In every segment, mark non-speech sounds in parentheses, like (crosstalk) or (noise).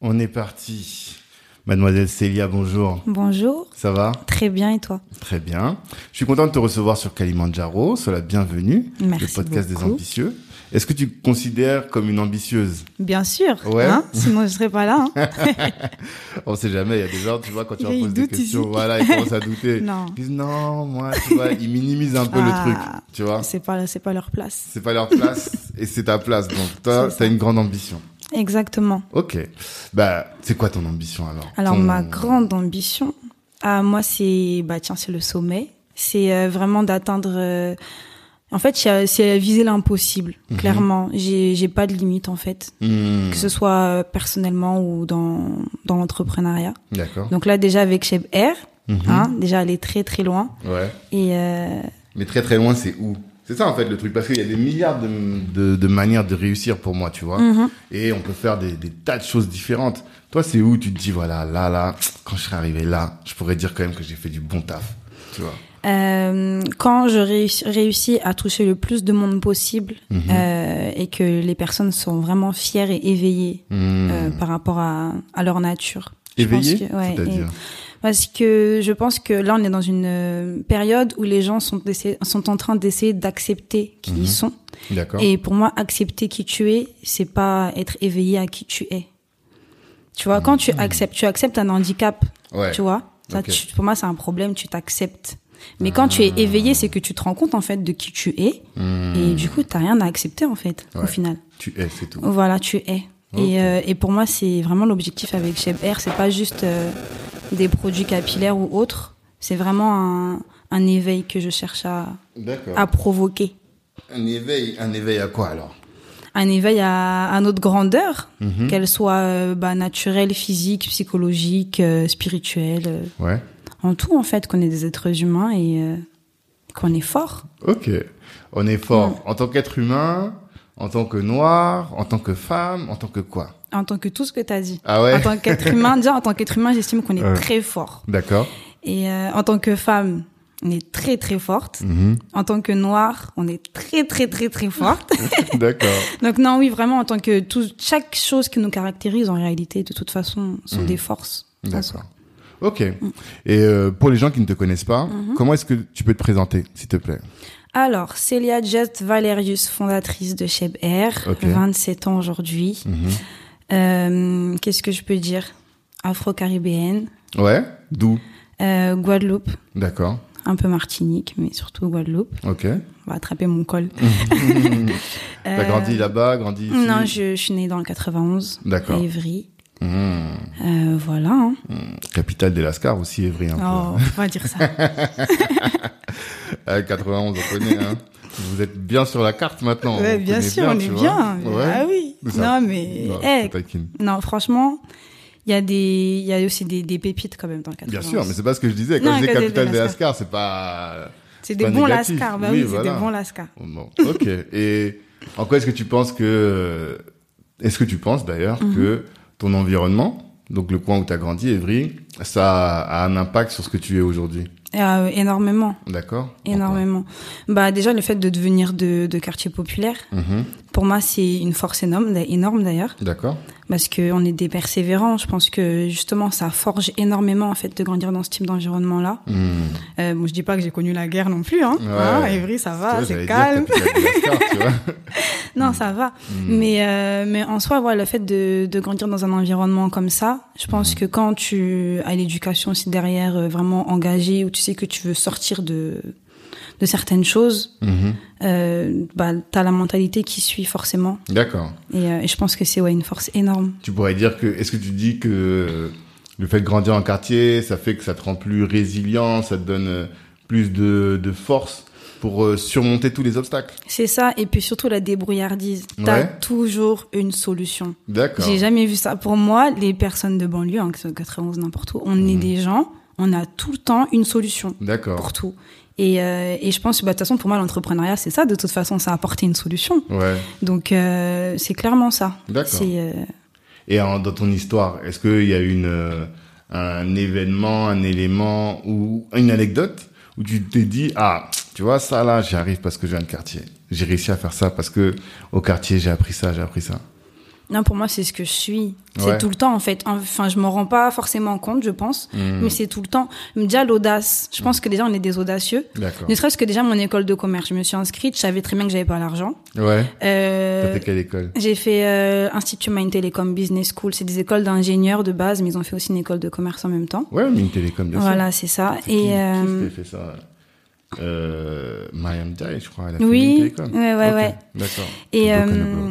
On est parti. Mademoiselle Célia, bonjour. Bonjour. Ça va? Très bien et toi? Très bien. Je suis content de te recevoir sur Kalimandjaro. Sois la bienvenue. Merci Le podcast des ambitieux. Est-ce que tu te considères comme une ambitieuse? Bien sûr. Ouais. hein, sinon, je serais pas là. hein. (laughs) (laughs) On sait jamais, il y a des gens, tu vois, quand tu leur poses des questions, ici. voilà, ils commencent à douter. (laughs) Non. Ils disent non, moi, tu vois, ils minimisent un peu le Ah. truc, tu vois. c'est pas, c'est pas leur place. C'est pas leur place et c'est ta place. Donc toi, ça. une grande ambition. Exactement. Ok. Bah, c'est quoi ton ambition alors? Alors, Ton- ma grande ambition, ah, moi, c'est, bah, tiens, c'est le sommet. C'est euh, vraiment d'atteindre. euh, En fait, c'est c'est viser l'impossible. Mhm. Clairement, j'ai, j'ai pas de limite en fait, Hmm, que ce soit euh, personnellement ou dans dans l'entrepreneuriat. D'accord. Donc là, déjà avec Cheb Air, Mhm. hein, déjà aller très très loin. Ouais. Et euh, Mais très très loin, c'est où? C'est ça en fait le truc, parce qu'il y a des milliards de, de, de manières de réussir pour moi, tu vois. mhm. Et on peut faire des, des tas de choses différentes. Toi, c'est où tu te dis, voilà, là, là, quand je serai arrivé là, je pourrais dire quand même que j'ai fait du bon taf, tu vois. Euh, quand je réussis, réussis à toucher le plus de monde possible Mhm. euh, et que les personnes sont vraiment fières et éveillées Hmm. euh, par rapport à, à leur nature. Je pense Éveillé que- ouais, Parce que je pense que là, on est dans une euh, période où les gens sont, sont en train d'essayer d'accepter qui Mhm. ils sont. D'accord. Et pour moi, accepter qui tu es, c'est pas être éveillé à qui tu es. Tu vois, quand tu acceptes, tu acceptes un handicap, Mhm. Ouais. tu vois. Ça, tu- pour moi, c'est un problème, tu t'acceptes. Mais quand tu es éveillé, c'est que tu te rends compte en fait de qui tu es, Hmm. et du coup, t'as rien à accepter en fait, Ouais. au final. Tu es, c'est tout. Voilà, tu es. Et, euh, et pour moi, c'est vraiment l'objectif avec Cheb Air. C'est pas juste euh, des produits capillaires ou autres. C'est vraiment un, un éveil que je cherche à, à provoquer. Un éveil, un éveil à quoi alors? Un éveil à, à notre grandeur, Mhm. qu'elle soit euh, bah, naturelle, physique, psychologique, euh, spirituelle, euh, Ouais. en tout en fait, qu'on est des êtres humains et qu'on est fort. Ok. On est fort en tant qu'être humain, en tant que noir, en tant que femme, en tant que quoi? En tant que tout ce que tu as dit. Ah ouais En tant qu'être (laughs) humain, déjà en tant qu'être humain, j'estime qu'on est Ouais. très fort. D'accord. Et euh, en tant que femme, on est très très forte. Mhm. En tant que noire, on est très très très très forte. (laughs) D'accord. (laughs) Donc non, oui, vraiment en tant que tout, chaque chose qui nous caractérise en réalité, de toute façon, sont Mhm. des forces. D'accord. Ok. Et euh, pour les gens qui ne te connaissent pas, Mhm. comment est-ce que tu peux te présenter, s'il te plaît? Alors, Célia Just Valerius, fondatrice de Cheb Air, Ok. 27 ans aujourd'hui. Euh, Qu'est-ce que je peux dire? Afro-caribéenne, Ouais. D'où? Euh, Guadeloupe, D'accord. un peu Martinique, mais surtout Guadeloupe. Ok. On va attraper mon col. (laughs) T'as Euh, grandi là-bas, grandi ici? Non, je, je suis née dans le 91, D'accord. à Évry. Euh, voilà. hein. Capitale des Lascars aussi, Évry. Un Oh, peu. faut pas dire ça. (laughs) Ah, 91, on connaît. Hein. (laughs) Vous êtes bien sur la carte maintenant. Ouais, bien sûr, on est bien. Ouais. Ah oui. Ça. Non, mais taquine. non, franchement, il y a des, il y a aussi des, des pépites quand même dans le 91. Bien sûr, mais c'est pas ce que je disais. Quand Non, je disais capitale des Lascars. C'est pas. c'est des bons lascars. Bah Oui, oui, c'est des bons lascars. Bon, ok. Et en quoi est-ce que tu penses que... Est-ce que tu penses d'ailleurs Mhm. que ton environnement, donc le coin où tu as grandi, Évry, ça a un impact sur ce que tu es aujourd'hui? Euh, énormément, D'accord énormément. Bah déjà le fait de devenir de, de quartier populaire, Mhm. Pour moi c'est une force énorme, énorme d'ailleurs, D'accord parce que on est des persévérants. Je pense que justement ça forge énormément en fait de grandir dans ce type d'environnement-là. Mhm. Euh, bon, je dis pas que j'ai connu la guerre non plus, hein. Ouais. Hein, Évry, ça va, c'est calme. Dire tu vois (laughs) Non, ça va. Mais euh, mais en soi, voilà, le fait de de grandir dans un environnement comme ça, je pense que quand tu as l'éducation aussi derrière euh, vraiment engagée, où tu sais que tu veux sortir de de certaines choses, Mhm. euh, bah t'as la mentalité qui suit forcément. D'accord. Et, euh, et je pense que c'est ouais une force énorme. Tu pourrais dire que... Est-ce que tu dis que le fait de grandir en quartier, ça fait que ça te rend plus résilient, ça te donne euh, plus de, de force pour surmonter tous les obstacles? C'est ça, et puis surtout la débrouillardise. T'as toujours une solution. D'accord. J'ai jamais vu ça. Pour moi, les personnes de banlieue, hein, que ce soit 91 n'importe où, on est Mhm. des gens, on a tout le temps une solution D'accord. pour tout. Et, euh, et je pense, bah, de toute façon, pour moi, l'entrepreneuriat, c'est ça. De toute façon, ça a apporté une solution. Ouais. Donc, euh, c'est clairement ça. D'accord. Euh, Et en- dans ton histoire, est-ce qu'il y a une un événement, un élément ou une anecdote où tu t'es dit ah tu vois ça là j'y arrive parce que j'ai un quartier. J'ai réussi à faire ça parce que au quartier j'ai appris ça, j'ai appris ça. Non, pour moi, c'est ce que je suis. C'est Ouais. tout le temps, en fait. Enfin, je m'en rends pas forcément compte, je pense. Mhm. Mais c'est tout le temps. Déjà, l'audace. Je pense que déjà, on est des audacieux. D'accord. Ne serait-ce que déjà, mon école de commerce. Je me suis inscrite, je savais très bien que j'avais pas l'argent. Ouais. Euh, T'as fait quelle école? j'ai fait euh, Institut Mind Telecom Business School. C'est des écoles d'ingénieurs de base, mais ils ont fait aussi une école de commerce en même temps. Ouais, une télécom bien sûr. Voilà, c'est ça. Et qui euh, qui fait ça? Euh, Mariam Jai, je crois. Elle a fait Oui, télécom. ouais, ouais, Ok, ouais. D'accord. et euh,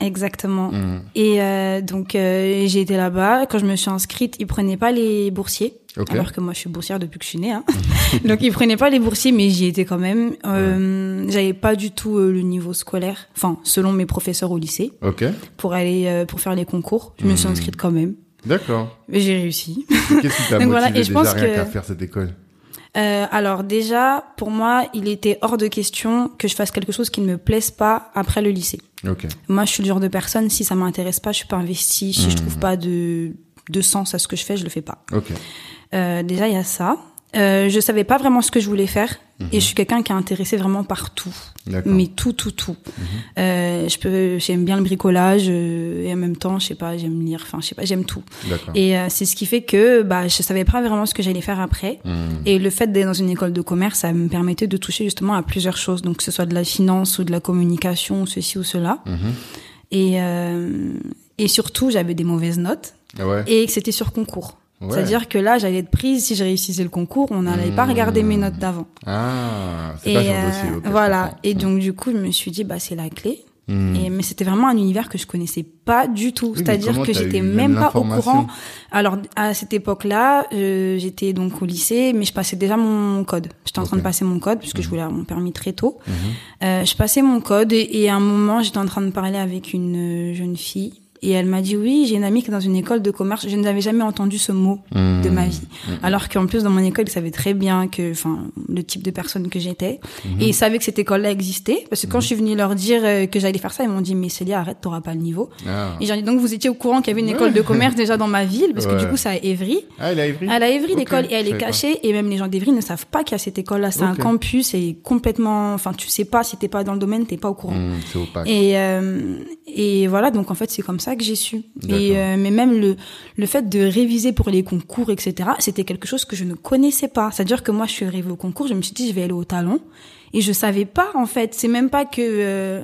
exactement. Mhm. Et euh, donc euh, j'ai été là-bas. Quand je me suis inscrite, ils prenaient pas les boursiers. Alors que moi, je suis boursière depuis que je suis née. Hein. (laughs) donc ils prenaient pas les boursiers, mais j'y étais quand même. Euh, J'avais pas du tout le niveau scolaire, enfin selon mes professeurs au lycée, Ok. pour aller pour faire les concours. Je me suis Mhm. inscrite quand même. D'accord. J'ai réussi. Qu'est-ce qui t'a (laughs) motivé voilà, et je déjà pense rien que- qu'à faire cette école? Euh, alors déjà, pour moi, il était hors de question que je fasse quelque chose qui ne me plaise pas après le lycée. Moi, je suis le genre de personne, si ça m'intéresse pas, je suis pas investie. Si je trouve pas de, de sens à ce que je fais, je le fais pas. Euh, déjà, il y a ça. Euh, je savais pas vraiment ce que je voulais faire. Et je suis quelqu'un qui est intéressé vraiment par tout. Mais tout, tout, tout. Euh, je peux, j'aime bien le bricolage euh, et en même temps, je sais pas, j'aime lire. Enfin, je sais pas, j'aime tout. Et euh, c'est ce qui fait que bah je savais pas vraiment ce que j'allais faire après. Mhm. Et le fait d'être dans une école de commerce, ça me permettait de toucher justement à plusieurs choses, donc que ce soit de la finance ou de la communication, ou ceci ou cela. Mhm. Et euh, et surtout, j'avais des mauvaises notes Ah ouais. et que c'était sur concours. Ouais. C'est-à-dire que là, j'allais être prise si je réussissais le concours, on n'allait pas Mmh. regarder mes notes d'avant. Ah, c'est Et pas euh, dossier. je voilà. Et donc du coup, je me suis dit bah c'est la clé. Mhm. Et, mais c'était vraiment un univers que je connaissais pas du tout. Oui, C'est-à-dire que j'étais eu même pas au courant. Alors à cette époque-là, euh, j'étais donc au lycée, mais je passais déjà mon code. J'étais en train de passer mon code puisque je voulais avoir mon permis très tôt. Mhm. Euh, je passais mon code et, et à un moment, j'étais en train de parler avec une euh, jeune fille. Et elle m'a dit oui, j'ai une amie qui est dans une école de commerce. Je n'avais jamais entendu ce mot de ma vie. Mhm. Alors qu'en plus dans mon école, ils savaient très bien que, enfin, le type de personne que j'étais. Mhm. Et ils savaient que cette école-là existait. Parce que quand je suis venue leur dire euh, que j'allais faire ça, ils m'ont dit mais Célia, arrête, t'auras pas le niveau. Ah. Et j'ai dit donc vous étiez au courant qu'il y avait une école de commerce déjà dans ma ville parce que Ouais. du coup c'est à Évry. Ah, il a Ivry À la Évry, l'école, et elle est pas. cachée, et même les gens d'Évry ne savent pas qu'il y a cette école-là. C'est un campus, et complètement, enfin, tu sais pas si t'es pas dans le domaine, t'es pas au courant. Opaque. Et, euh, et voilà, donc en fait, c'est comme ça que j'ai su. Et, euh, mais même le, le fait de réviser pour les concours, etc., c'était quelque chose que je ne connaissais pas. C'est-à-dire que moi, je suis arrivée au concours, je me suis dit, je vais aller au talon. Et je savais pas, en fait. C'est même pas que, euh,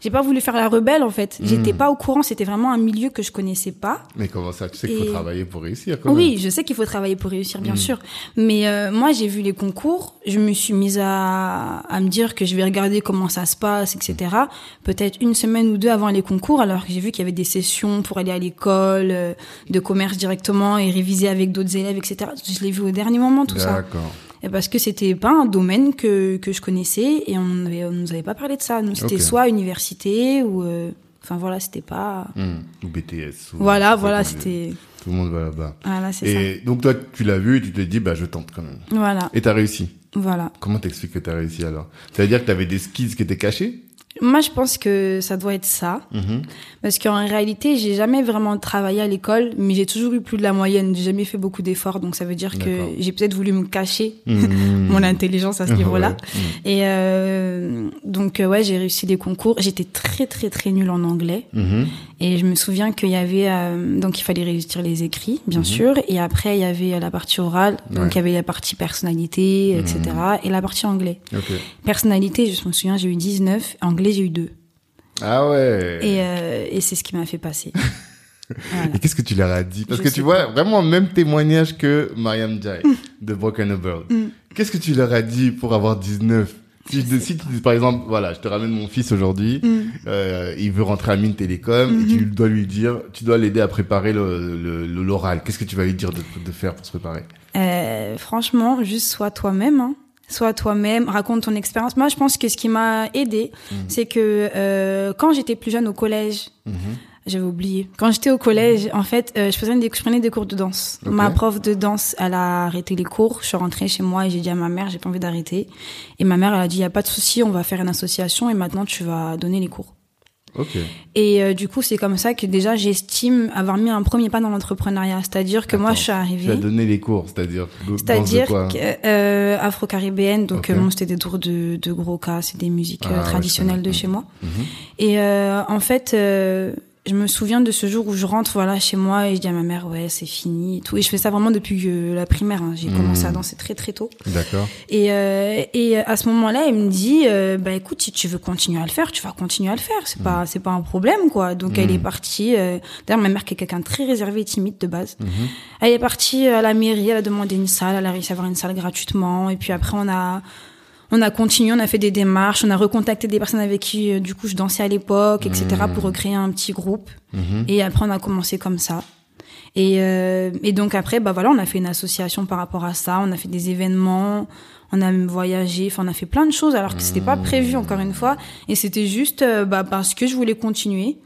j'ai pas voulu faire la rebelle, en fait. J'étais Hmm. pas au courant, c'était vraiment un milieu que je connaissais pas. Mais comment ça Tu sais qu'il faut travailler pour réussir quand Oui, je sais qu'il faut travailler pour réussir, bien sûr. Mais euh, moi, j'ai vu les concours, je me suis mise à, à me dire que je vais regarder comment ça se passe, etc. Peut-être une semaine ou deux avant les concours, alors que j'ai vu qu'il y avait des sessions pour aller à l'école, euh, de commerce directement et réviser avec d'autres élèves, etc. Je l'ai vu au dernier moment, tout ça. D'accord. Et parce que c'était pas un domaine que, que je connaissais et on on nous avait pas parlé de ça. Nous, c'était soit université ou, euh, enfin voilà, c'était pas. Mhm. Ou BTS. ou- Voilà, voilà, c'était. Tout le monde va là-bas. Voilà, c'est ça. Et donc toi, tu l'as vu et tu t'es dit, bah je tente quand même. Voilà, Et t'as réussi. voilà. Comment t'expliques que t'as réussi alors? Ça veut dire que t'avais des skills qui étaient cachés? Moi, je pense que ça doit être ça. Mhm. Parce qu'en réalité, j'ai jamais vraiment travaillé à l'école, mais j'ai toujours eu plus de la moyenne. J'ai jamais fait beaucoup d'efforts, donc ça veut dire que j'ai peut-être voulu me cacher Mhm. (laughs) mon intelligence à ce niveau-là. Ouais. Mhm. Et euh, donc, euh, ouais, j'ai réussi des concours. J'étais très, très, très nulle en anglais. Et je me souviens qu'il y avait... euh, donc, il fallait réussir les écrits, bien sûr. Et après, il y avait la partie orale. Donc, Ouais. il y avait la partie personnalité, etc. Et la partie anglais. Personnalité, je me souviens, j'ai eu 19. Anglais, j'ai eu 2. Ah ouais. Et, euh, et c'est ce qui m'a fait passer. (laughs) Voilà. Et qu'est-ce que tu leur as dit? Parce Je que tu vois, vraiment, même témoignage que Mariam Jai de Broken World. Mm. Qu'est-ce que tu leur as dit pour avoir 19 si, Je si tu dis, par exemple, voilà, je te ramène mon fils aujourd'hui, Mm. euh, il veut rentrer à Mine Télécom, et Mm-hmm. tu dois lui dire, tu dois l'aider à préparer le, le, le- l'oral. Qu'est-ce que tu vas lui dire de, de faire pour se préparer? Euh, franchement, juste sois toi-même. Hein. Sois toi-même, raconte ton expérience. Moi, je pense que ce qui m'a aidé, Mhm. c'est que euh, quand j'étais plus jeune au collège, Mhm. j'avais oublié. Quand j'étais au collège, en fait, euh, je faisais des, je prenais des cours de danse. Ma prof de danse, elle a arrêté les cours. Je suis rentrée chez moi et j'ai dit à ma mère, j'ai pas envie d'arrêter. Et ma mère, elle a dit, y a pas de souci, on va faire une association et maintenant tu vas donner les cours. Ok. Et euh, du coup, c'est comme ça que déjà j'estime avoir mis un premier pas dans l'entrepreneuriat. C'est-à-dire que moi, je suis Tu as arrivée. donné les cours, c'est-à-dire. C'est-à-dire euh, afro-caribéenne, donc Ok. euh, bon, c'était des tours de, de gros cas, c'est des musiques euh, Ah traditionnelles de chez moi. Mhm. Et euh, en fait, euh, je me souviens de ce jour où je rentre voilà chez moi et je dis à ma mère ouais c'est fini et tout. Et je fais ça vraiment depuis euh, la primaire. hein. J'ai commencé à danser très très tôt. D'accord. Et, euh, et à ce moment-là, elle me dit, euh, bah écoute, si tu veux continuer à le faire, tu vas continuer à le faire. C'est pas, c'est pas un problème, quoi. Donc elle est partie. euh, D'ailleurs, ma mère qui est quelqu'un de très réservé et timide de base, Mhm. elle est partie à la mairie, elle a demandé une salle, elle a réussi à avoir une salle gratuitement. Et puis après, on a, on a continué, on a fait des démarches, on a recontacté des personnes avec qui, euh, du coup, je dansais à l'époque, etc., pour recréer un petit groupe. Mhm. Et après, on a commencé comme ça. Et, euh, et donc après, bah voilà, on a fait une association par rapport à ça. On a fait des événements, on a même voyagé, enfin on a fait plein de choses alors que c'était pas prévu encore une fois. Et c'était juste euh, bah, parce que je voulais continuer.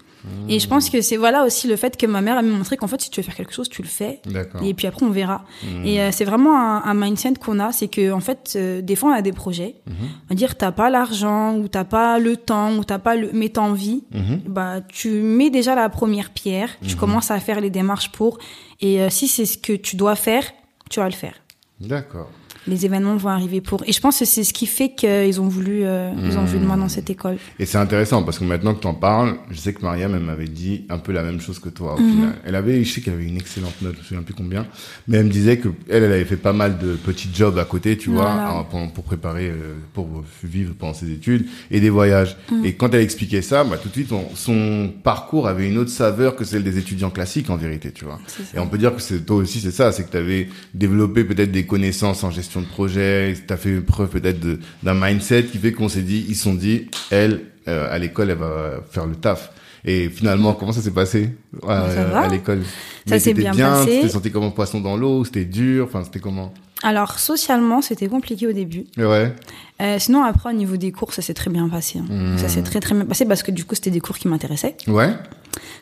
Et je pense que c'est voilà aussi le fait que ma mère a me montré qu'en fait si tu veux faire quelque chose, tu le fais. Et puis après on verra. Et euh, c'est vraiment un, un mindset qu'on a, c'est que en fait euh, des fois on a des projets, on va dire t'as pas l'argent ou t'as pas le temps ou t'as pas le mais t'as envie, Mhm. bah tu mets déjà la première pierre, tu commences à faire les démarches pour et euh, si c'est ce que tu dois faire, tu vas le faire. D'accord. Les événements vont arriver pour et je pense que c'est ce qui fait qu'ils ont voulu euh, ils ont voulu de moi dans cette école. Et c'est intéressant parce que maintenant que tu en parles, je sais que Mariam, elle m'avait dit un peu la même chose que toi au Mhm. final. Elle avait, je sais qu'elle avait une excellente note, je me souviens plus combien, mais elle me disait que elle, elle avait fait pas mal de petits jobs à côté, tu vois, pour, pour préparer, euh, pour vivre pendant ses études et des voyages. Mhm. Et quand elle expliquait ça, bah, tout de suite, on- son parcours avait une autre saveur que celle des étudiants classiques en vérité, tu vois. Et on peut dire que c'est toi aussi, c'est ça, c'est que tu avais développé peut-être des connaissances en gestion de projet, tu as fait preuve peut-être d'un mindset qui fait qu'on s'est dit, ils se sont dit, elle, euh, à l'école, elle va faire le taf. Et finalement, comment ça s'est passé à, Ça va. à l'école? Ça s'est bien bien, passé. Tu t'es senti comme un poisson dans l'eau, c'était dur, enfin c'était comment? Alors socialement, c'était compliqué au début. Ouais. Euh, sinon après au niveau des cours, ça s'est très bien passé. hein. Hmm. Ça s'est très très bien passé parce que du coup, c'était des cours qui m'intéressaient. Ouais.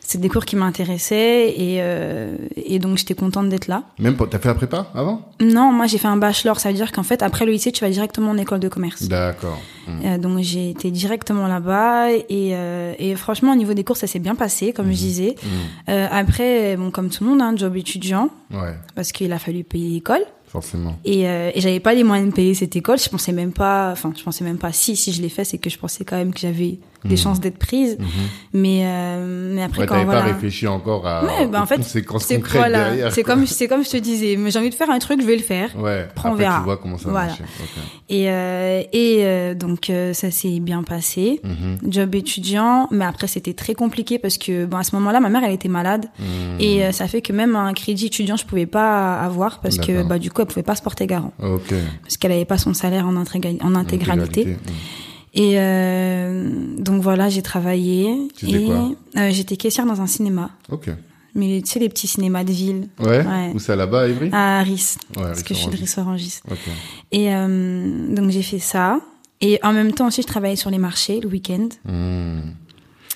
C'est des cours qui m'intéressaient et euh, et donc j'étais contente d'être là. Même pour- t'as fait la prépa avant? Non, moi j'ai fait un bachelor, ça veut dire qu'en fait après le lycée, tu vas directement en école de commerce. D'accord. Hmm. Euh, donc j'ai été directement là-bas et, euh, et franchement au niveau des cours ça s'est bien passé comme je disais. Euh, après bon comme tout le monde, hein, job étudiant Ouais, parce qu'il a fallu payer l'école forcément. et, euh, et j'avais pas les moyens de payer cette école. Je pensais même pas, enfin je pensais même pas si si je l'ai fait c'est que je pensais quand même que j'avais des chances d'être prise. Mais euh, mais après Ouais, quand t'avais voilà. pas réfléchi encore à Ouais, bah en fait, (laughs) c'est voilà, c'est comme c'est comme je te disais, mais j'ai envie de faire un truc, je vais le faire. Ouais, Après, on verra. tu vois comment ça Voilà. marche. Ok. Et euh, et euh, donc ça s'est bien passé. Mhm. Job étudiant, mais après c'était très compliqué parce que bon à ce moment-là ma mère elle était malade Mhm. et ça fait que même un crédit étudiant je pouvais pas avoir parce que bah du coup elle pouvait pas se porter garant Ok. parce qu'elle avait pas son salaire en intégralité. Et euh, donc voilà j'ai travaillé Tu et euh, j'étais caissière dans un cinéma, Ok. mais tu sais les petits cinémas de ville Ouais. Ouais. Où ça là-bas, à Ivry à Aris Ouais, parce que je suis de restaurant. rissorangiste. Ok. Et euh, donc j'ai fait ça. Et en même temps aussi, je travaillais sur les marchés le week-end Hmm.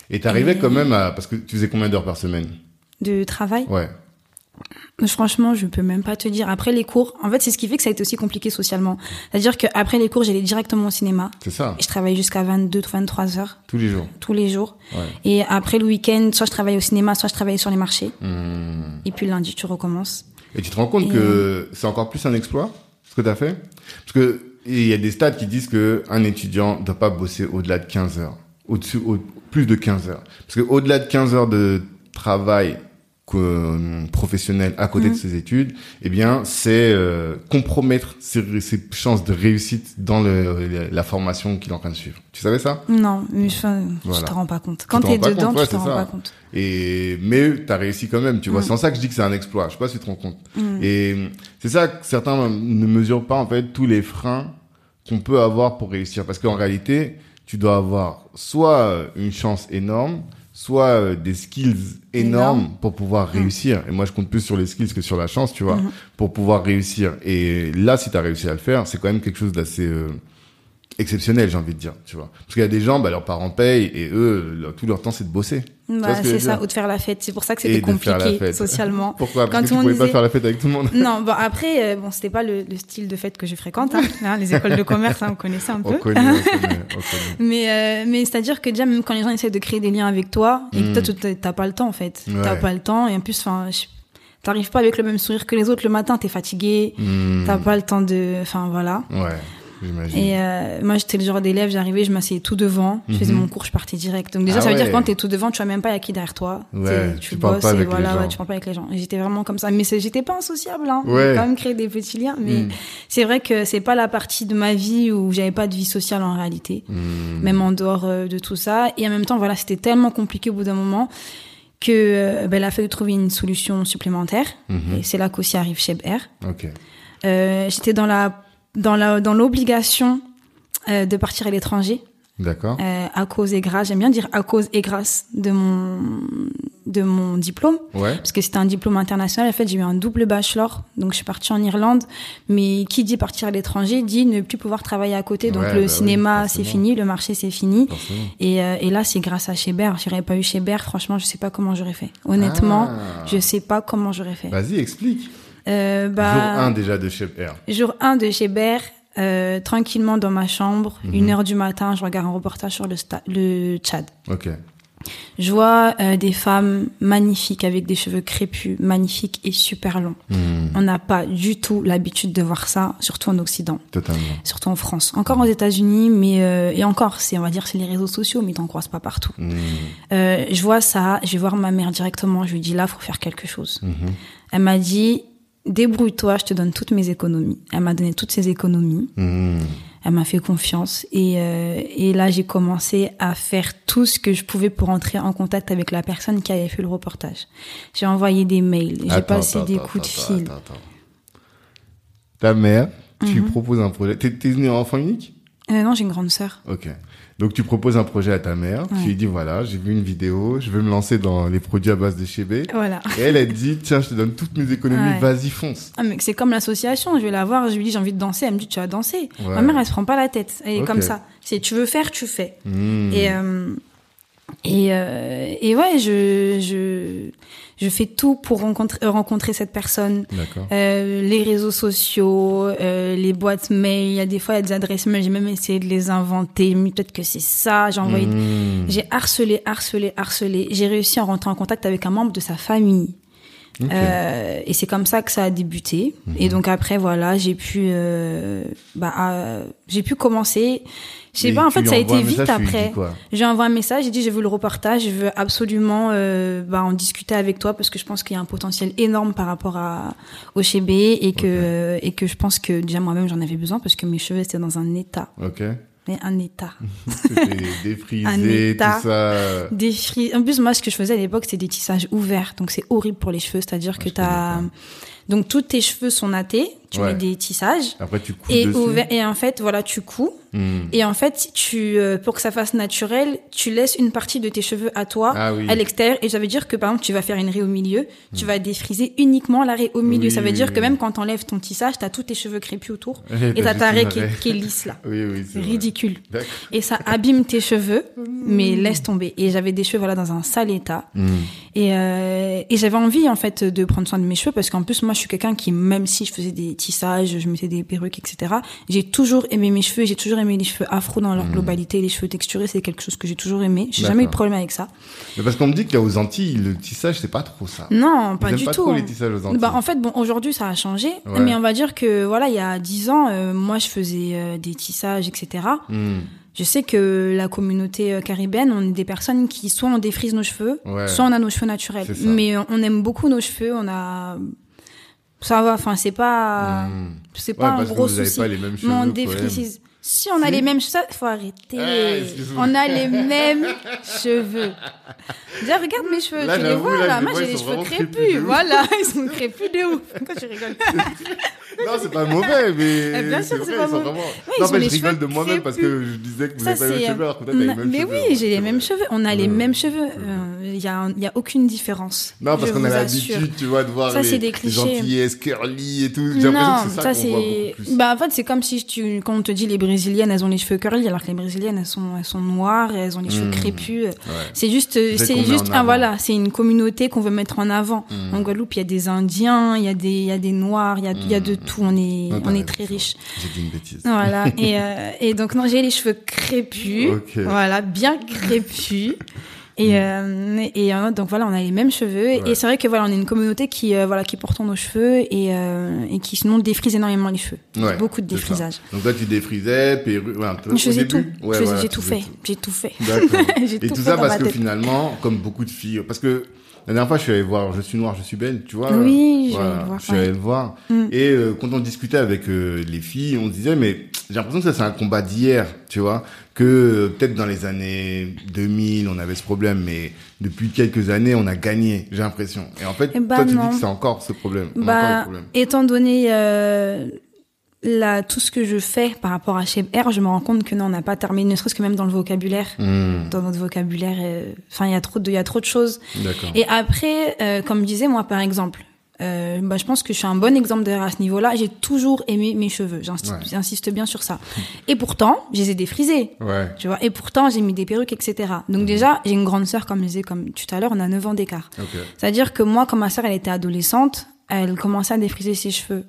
Et t'arrivais Et- quand même à parce que tu faisais combien d'heures par semaine? De travail? Ouais. Franchement, je peux même pas te dire. Après les cours, en fait, c'est ce qui fait que ça a été aussi compliqué socialement. C'est-à-dire qu'après les cours, j'allais directement au cinéma. C'est ça. Et je travaillais jusqu'à 22, 23 heures Tous les jours. tous les jours. Ouais. Et après le week-end, soit je travaillais au cinéma, soit je travaillais sur les marchés. Hmm. Et puis lundi, tu recommences. Et tu te rends compte Et que c'est encore plus un exploit ce que tu as fait? Parce que il y a des stats qui disent que un étudiant doit pas bosser au-delà de 15 heures, au-dessus au, plus de 15 heures. Parce que au-delà de 15 heures de travail professionnel à côté de ses études, eh bien, c'est euh, compromettre ses, ses chances de réussite dans le, la formation qu'il est en train de suivre. Tu savais ça? Non, mais enfin, Voilà. tu te rends pas compte. Quand rends pas dedans, compte, ouais, tu te rends ça. pas compte. Et mais t'as réussi quand même, tu vois. C'est en ça que je dis que c'est un exploit. Je sais pas si tu te rends compte. Et c'est ça que certains ne mesurent pas en fait tous les freins qu'on peut avoir pour réussir, parce qu'en réalité, tu dois avoir soit une chance énorme, soit euh, des skills énormes Énorme. pour pouvoir Mm. réussir. Et moi, je compte plus sur les skills que sur la chance, tu vois, Mhm. pour pouvoir réussir. Et là, si tu as réussi à le faire, c'est quand même quelque chose d'assez euh, exceptionnel, j'ai envie de dire, tu vois. Parce qu'il y a des gens, bah, leurs parents payent et eux, leur- tout leur temps, c'est de bosser. Bah, c'est ça, ou de faire la fête. C'est pour ça que c'était compliqué socialement. (laughs) Pourquoi? Parce Quand que tu on pouvais pas faire la fête avec tout le monde. Non, bon après, euh, bon, c'était pas le, le style de fête que je fréquente. Hein, (laughs) Hein, les écoles de commerce, hein, vous connaissez un On peu. connaît, on connaît, on connaît. (laughs) Mais euh, mais c'est à dire que déjà même quand les gens essaient de créer des liens avec toi et que Mm. toi tu- t'as pas le temps en fait, Ouais. t'as pas le temps et en plus enfin t'arrives pas avec le même sourire que les autres le matin, t'es fatigué, Hmm. t'as pas le temps de, enfin voilà. Ouais. Et euh, moi j'étais le genre d'élève, j'arrivais, je m'asseyais tout devant, je faisais Mhm. mon cours, je partais direct. Donc déjà Ah ça veut ouais. dire quand t'es tout devant, tu vois même pas y a qui derrière toi, Ouais, tu tu bosses pas et voilà, ouais, tu parles pas avec les gens. Et j'étais vraiment comme ça, mais j'étais pas insociable, hein. J'ai quand même créé des petits liens, mais Hmm. c'est vrai que c'est pas la partie de ma vie où j'avais pas de vie sociale en réalité Hmm. même en dehors euh, de tout ça. Et en même temps, voilà, c'était tellement compliqué au bout d'un moment que euh, ben, il a fallu trouver une solution supplémentaire. Mhm. Et c'est là qu'aussi arrive. Ok. Euh, J'étais dans la dans la dans l'obligation euh, de partir à l'étranger D'accord. euh, à cause et grâce. J'aime bien dire à cause et grâce de mon de mon diplôme Ouais. parce que c'était un diplôme international. En fait, j'ai eu un double bachelor, donc je suis partie en Irlande. Mais qui dit partir à l'étranger dit ne plus pouvoir travailler à côté. Donc Ouais, le bah oui, cinéma, c'est fini, le marché, c'est fini. Forcément. Et, euh, et là, c'est grâce à Chébert. J'aurais pas eu Chébert, franchement, je sais pas comment j'aurais fait. Honnêtement, Ah. je sais pas comment j'aurais fait. Vas-y, explique. Euh, Jour bah, 1 déjà de Chef Air. jour 1 de Chébert, euh, tranquillement dans ma chambre, Mhm. une heure du matin, je regarde un reportage sur le, Tchad. Ok. Je vois euh, des femmes magnifiques avec des cheveux crépus, magnifiques et super longs. Hmm. On n'a pas du tout l'habitude de voir ça, surtout en Occident, Totalement. surtout en France. Encore aux États-Unis, mais euh, et encore, c'est on va dire c'est les réseaux sociaux, mais t'en croises pas partout. Hmm. Euh, je vois ça, je vais voir ma mère directement, je lui dis là, faut faire quelque chose. Mhm. Elle m'a dit débrouille-toi, je te donne toutes mes économies. Elle m'a donné toutes ses économies, Hmm. elle m'a fait confiance et euh, et là j'ai commencé à faire tout ce que je pouvais pour entrer en contact avec la personne qui avait fait le reportage. J'ai envoyé des mails, j'ai passé attends, des attends, coups de attends, fil. attends, attends. Ta mère, tu lui Mhm. proposes un projet. T'es t'es né enfant unique Euh, non, j'ai une grande sœur. Ok. Donc tu proposes un projet à ta mère. Tu lui dis voilà, j'ai vu une vidéo, je veux me lancer dans les produits à base de chébé. Voilà. Et elle, elle dit tiens, je te donne toutes mes économies, Ouais. vas-y fonce. Ah, mais c'est comme l'association. Je vais la voir, je lui dis j'ai envie de danser. Elle me dit tu vas danser. Ouais. Ma mère, elle se prend pas la tête. Elle est comme ça. C'est tu veux faire, tu fais. Hmm. Et euh, et euh, et ouais, je je je fais tout pour rencontrer rencontrer cette personne. Euh, les réseaux sociaux, euh, les boîtes mail. Il y a des fois il y a des adresses mail. J'ai même essayé de les inventer. Mais peut-être que c'est ça. J'ai envoyé. Hmm. J'ai harcelé, harcelé, harcelé. J'ai réussi à rentrer en contact avec un membre de sa famille. Euh, et c'est comme ça que ça a débuté. Mhm. Et donc après, voilà, j'ai pu, euh, bah, euh, j'ai pu commencer. Je sais pas, en fait, ça a été vite message, après. J'ai envoyé un message, j'ai dit j'ai vu le reportage, je veux absolument euh, bah, en discuter avec toi parce que je pense qu'il y a un potentiel énorme par rapport à au chébé et que et que je pense que déjà moi-même j'en avais besoin parce que mes cheveux étaient dans un état, Ok. Mais un état. (laughs) C'était Un défrisé, état. tout ça. En plus, moi, ce que je faisais à l'époque, c'est des tissages ouverts. Donc, c'est horrible pour les cheveux. C'est-à-dire que connais t'as... Donc, tous tes cheveux sont nattés. Tu Ouais. mets des tissages. Après, tu couds Et, dessus. et en fait, voilà, tu couds. Hmm. Et en fait, tu, euh, pour que ça fasse naturel, tu laisses une partie de tes cheveux à toi, Ah oui. à l'extérieur. Et ça veut dire que, par exemple, tu vas faire une raie au milieu, tu vas défriser uniquement la raie au milieu. Oui, ça veut oui, dire que même quand t'enlèves ton tissage, t'as tous tes cheveux crépus autour. (laughs) Et t'as ta raie qui, est- raie. qui est lisse, là. (laughs) Oui, oui, C'est ridicule. Et ça abîme tes cheveux, mais laisse tomber. Et j'avais des cheveux, voilà, dans un sale état. Hmm. Et, euh, et j'avais envie, en fait, de prendre soin de mes cheveux, parce qu'en plus, moi, je suis quelqu'un qui, même si je faisais des tissages, je mettais des perruques, etc., j'ai toujours aimé mes cheveux, j'ai toujours aimé les cheveux afro dans leur globalité, les cheveux texturés, c'est quelque chose que j'ai toujours aimé. J'ai jamais eu de problème avec ça. Mais parce qu'on me dit qu'il y a aux Antilles, le tissage, c'est pas trop ça. Non, pas Ils du pas tout. trop hein. les tissages aux Antilles. Bah, en fait, bon, aujourd'hui, ça a changé. Ouais. Mais on va dire que, voilà, il y a dix ans, euh, moi, je faisais euh, des tissages, etc. Hmm. Je sais que la communauté euh, caribéenne, on est des personnes qui soit on défrise nos cheveux, Ouais. soit on a nos cheveux naturels. Mais on aime beaucoup nos cheveux, on a ça va, enfin c'est pas Hmm. c'est Ouais, pas un parce que gros vous avez souci. pas les mêmes Mais on cheveux, défrise. Si on a Si. les mêmes cheveux, faut arrêter. On a les mêmes cheveux. Déjà regarde mes cheveux, Là, tu les vois là, moi j'ai ils les sont cheveux crépus voilà, (laughs) ils sont crépus de ouf. Pourquoi tu rigoles? (laughs) non, c'est pas mauvais, mais. Eh, bien sûr, c'est pas mauvais. vraiment. Ouais, non, mais je rigole de moi-même parce que je disais que vous avez pas les mêmes cheveux, alors que toi, t'as les mêmes mais cheveux. oui, j'ai les c'est mêmes cheveux. On a les Ouais. mêmes cheveux. Il y, a, un- y a aucune différence. Non, parce qu'on a l'habitude, tu vois, de voir Ça, les, des les gentillesses curly et tout. J'ai l'impression Non, que c'est ça, c'est. Bah en fait c'est comme si tu quand on te dit les brésiliennes elles ont les cheveux curly alors que les brésiliennes elles sont elles sont noires et elles ont les cheveux Mmh. crépus. C'est juste C'est juste ah, voilà c'est une communauté qu'on veut mettre en avant. Mmh. En Guadeloupe il y a des Indiens, il y a des il y a des noirs, il y a il y a de tout. On est Non, on est très riche. J'ai dit une bêtise. Voilà (laughs) et euh, et donc non j'ai les cheveux crépus. Ok. Voilà bien crépus. Et, euh, et euh, donc voilà, on a les mêmes cheveux. Ouais. Et c'est vrai que voilà, on est une communauté qui euh, voilà qui portons nos cheveux et, euh, et qui sinon défrise énormément les cheveux. Ouais, Beaucoup de défrisage. Donc toi, tu défrisais, perruque, ouais, un peu. Je faisais tout. j'ai tout faisais fait. (laughs) J'ai tout fait. Et tout tout ça parce que finalement, comme beaucoup de filles, parce que la dernière fois, je suis allé voir Je suis noire, je suis belle, tu vois. Oui, je Voilà, le voir, Je suis allé le voir. Mm. Et euh, quand on discutait avec euh, les filles, on disait, mais j'ai l'impression que ça, c'est un combat d'hier, tu vois. Que euh, peut-être dans les années 2000, on avait ce problème, mais depuis quelques années, on a gagné, j'ai l'impression. Et en fait, Eh ben, toi, tu non. dis que c'est encore ce problème. Encore Bah, problème. étant donné la, tout ce que je fais par rapport à chez R, je me rends compte que non, on n'a pas terminé, ne serait-ce que même dans le vocabulaire. Hmm, Dans notre vocabulaire, euh, enfin, il y a trop de, il y a trop de choses. Et après, euh, comme je disais, moi, par exemple, euh, bah, je pense que je suis un bon exemple d'ailleurs à ce niveau-là. J'ai toujours aimé mes cheveux. J'insiste, Ouais. bien sur ça. Et pourtant, je les ai défrisés. Ouais. Tu vois, et pourtant, j'ai mis des perruques, etc. Donc Mhm. déjà, j'ai une grande sœur, comme je disais comme tout à l'heure, on a 9 ans d'écart. Ok. C'est-à-dire que moi, quand ma sœur, elle était adolescente, elle commençait à défriser ses cheveux.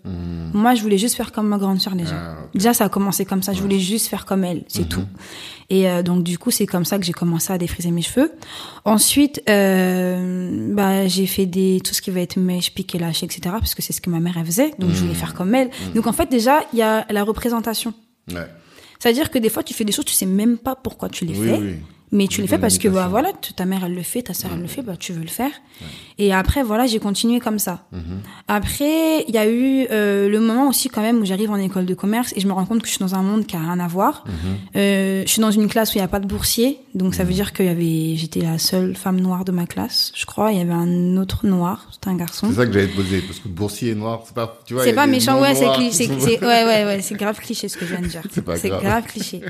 Moi, je voulais juste faire comme ma grande sœur déjà. Hmm. Ah. Déjà, ça a commencé comme ça. Je voulais juste faire comme elle, c'est tout. Et euh, donc, du coup, c'est comme ça que j'ai commencé à défriser mes cheveux. Ensuite, euh, bah, j'ai fait des tout ce qui va être mèche, pique et lâche, etc. Parce que c'est ce que ma mère elle faisait. Donc, je voulais faire comme elle. Donc, en fait, déjà, il y a la représentation. Ouais. C'est-à-dire que des fois, tu fais des choses, tu sais même pas pourquoi tu les Oui, fais. oui. Mais tu les fais parce que bah, voilà, ta mère elle le fait, ta sœur elle le fait, bah tu veux le faire. Et après voilà, j'ai continué comme ça. Mhm. Après, il y a eu euh, le moment aussi quand même où j'arrive en école de commerce et je me rends compte que je suis dans un monde qui a rien à voir. Mhm. Euh, je suis dans une classe où il y a pas de boursiers, donc ça veut dire qu'il y avait, j'étais la seule femme noire de ma classe, je crois. Il y avait un autre noir, c'était un garçon. C'est ça que j'allais te poser, parce que boursier noir, c'est pas, tu vois. C'est pas méchant, ouais, c'est (laughs) ouais ouais ouais, c'est grave cliché ce que je viens de dire. C'est grave. grave cliché.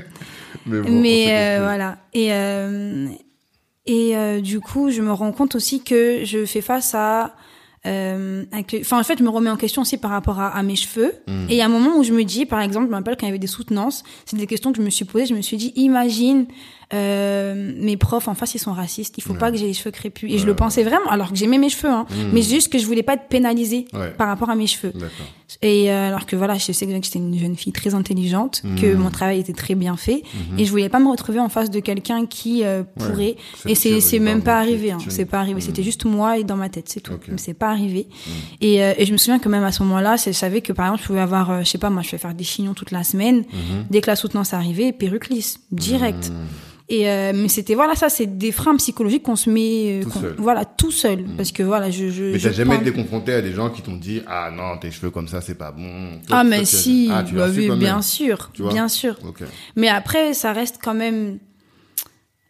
Mais, bon, Mais euh, voilà. Et euh, et euh, du coup, je me rends compte aussi que je fais face à enfin en fait, je me remets en question aussi par rapport à, à mes cheveux. Hmm. Et il y a un moment où je me dis, par exemple, je me rappelle quand il y avait des soutenances, c'est des questions que je me suis posées. Je me suis dit, imagine euh, mes profs en face, ils sont racistes. Il faut pas que j'ai les cheveux crépus. Et je le pensais vraiment, alors que j'aimais mes cheveux. Hein. Mais c'est juste que je voulais pas être pénalisée Hmm. Ouais. par rapport à mes cheveux. Et euh, alors que voilà, je sais que j'étais une jeune fille très intelligente, que Mhm. mon travail était très bien fait, et je voulais pas me retrouver en face de quelqu'un qui euh, pourrait. Ça et c'est c'est même pas arrivé, hein. c'est pas arrivé. C'était juste moi et dans ma tête, c'est tout. Ok. Mais C'est pas arrivé. Et, euh, et je me souviens que même à ce moment-là, je savais que par exemple, je pouvais avoir, euh, je sais pas, moi, je vais faire des chignons toute la semaine. Dès que la soutenance arrivait, perruque lisse, direct. Et euh, mais c'était voilà ça, c'est des freins psychologiques qu'on se met, euh, Tout seul. voilà tout seul, parce que voilà, je je. Mais t'as jamais été confronté à des gens qui t'ont dit, ah non, tes cheveux comme ça, c'est pas bon. Toi, Ah mais si, Ah, tu bah oui, bien sûr, Tu vois bien sûr. Ok. Mais après, ça reste quand même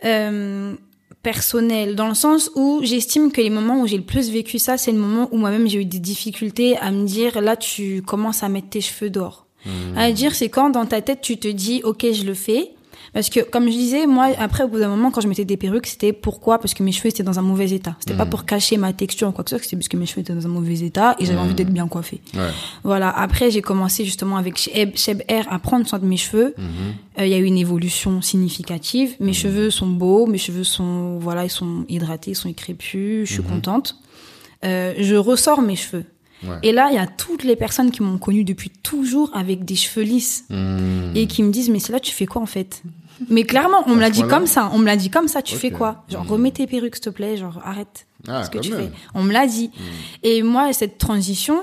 euh, personnel, dans le sens où j'estime que les moments où j'ai le plus vécu ça, c'est le moment où moi-même j'ai eu des difficultés à me dire, là, tu commences à mettre tes cheveux dehors. Hmm. À dire, c'est quand dans ta tête, tu te dis, ok, je le fais. Parce que, comme je disais, moi, après, au bout d'un moment, quand je mettais des perruques, c'était pourquoi? Parce que mes cheveux étaient dans un mauvais état. C'était Hmm. pas pour cacher ma texture ou quoi que ce soit, c'était parce que mes cheveux étaient dans un mauvais état et j'avais envie d'être bien coiffée. Ouais. Voilà. Après, j'ai commencé justement avec Cheb, Cheb Air à prendre soin de mes cheveux. Euh, Il y a eu une évolution significative. Mes cheveux sont beaux, mes cheveux sont, voilà, ils sont hydratés, ils sont crépus. Je suis contente. Euh, je ressors mes cheveux. Ouais. Et là, il y a toutes les personnes qui m'ont connue depuis toujours avec des cheveux lisses Hmm. et qui me disent mais c'est là tu fais quoi en fait? Mais clairement, on me l'a dit comme ça. On me l'a dit comme ça. Tu fais quoi? Genre Mm. remets tes perruques s'il te plaît. Genre arrête Ah, ce que tu même. fais. On me l'a dit. Et moi, cette transition,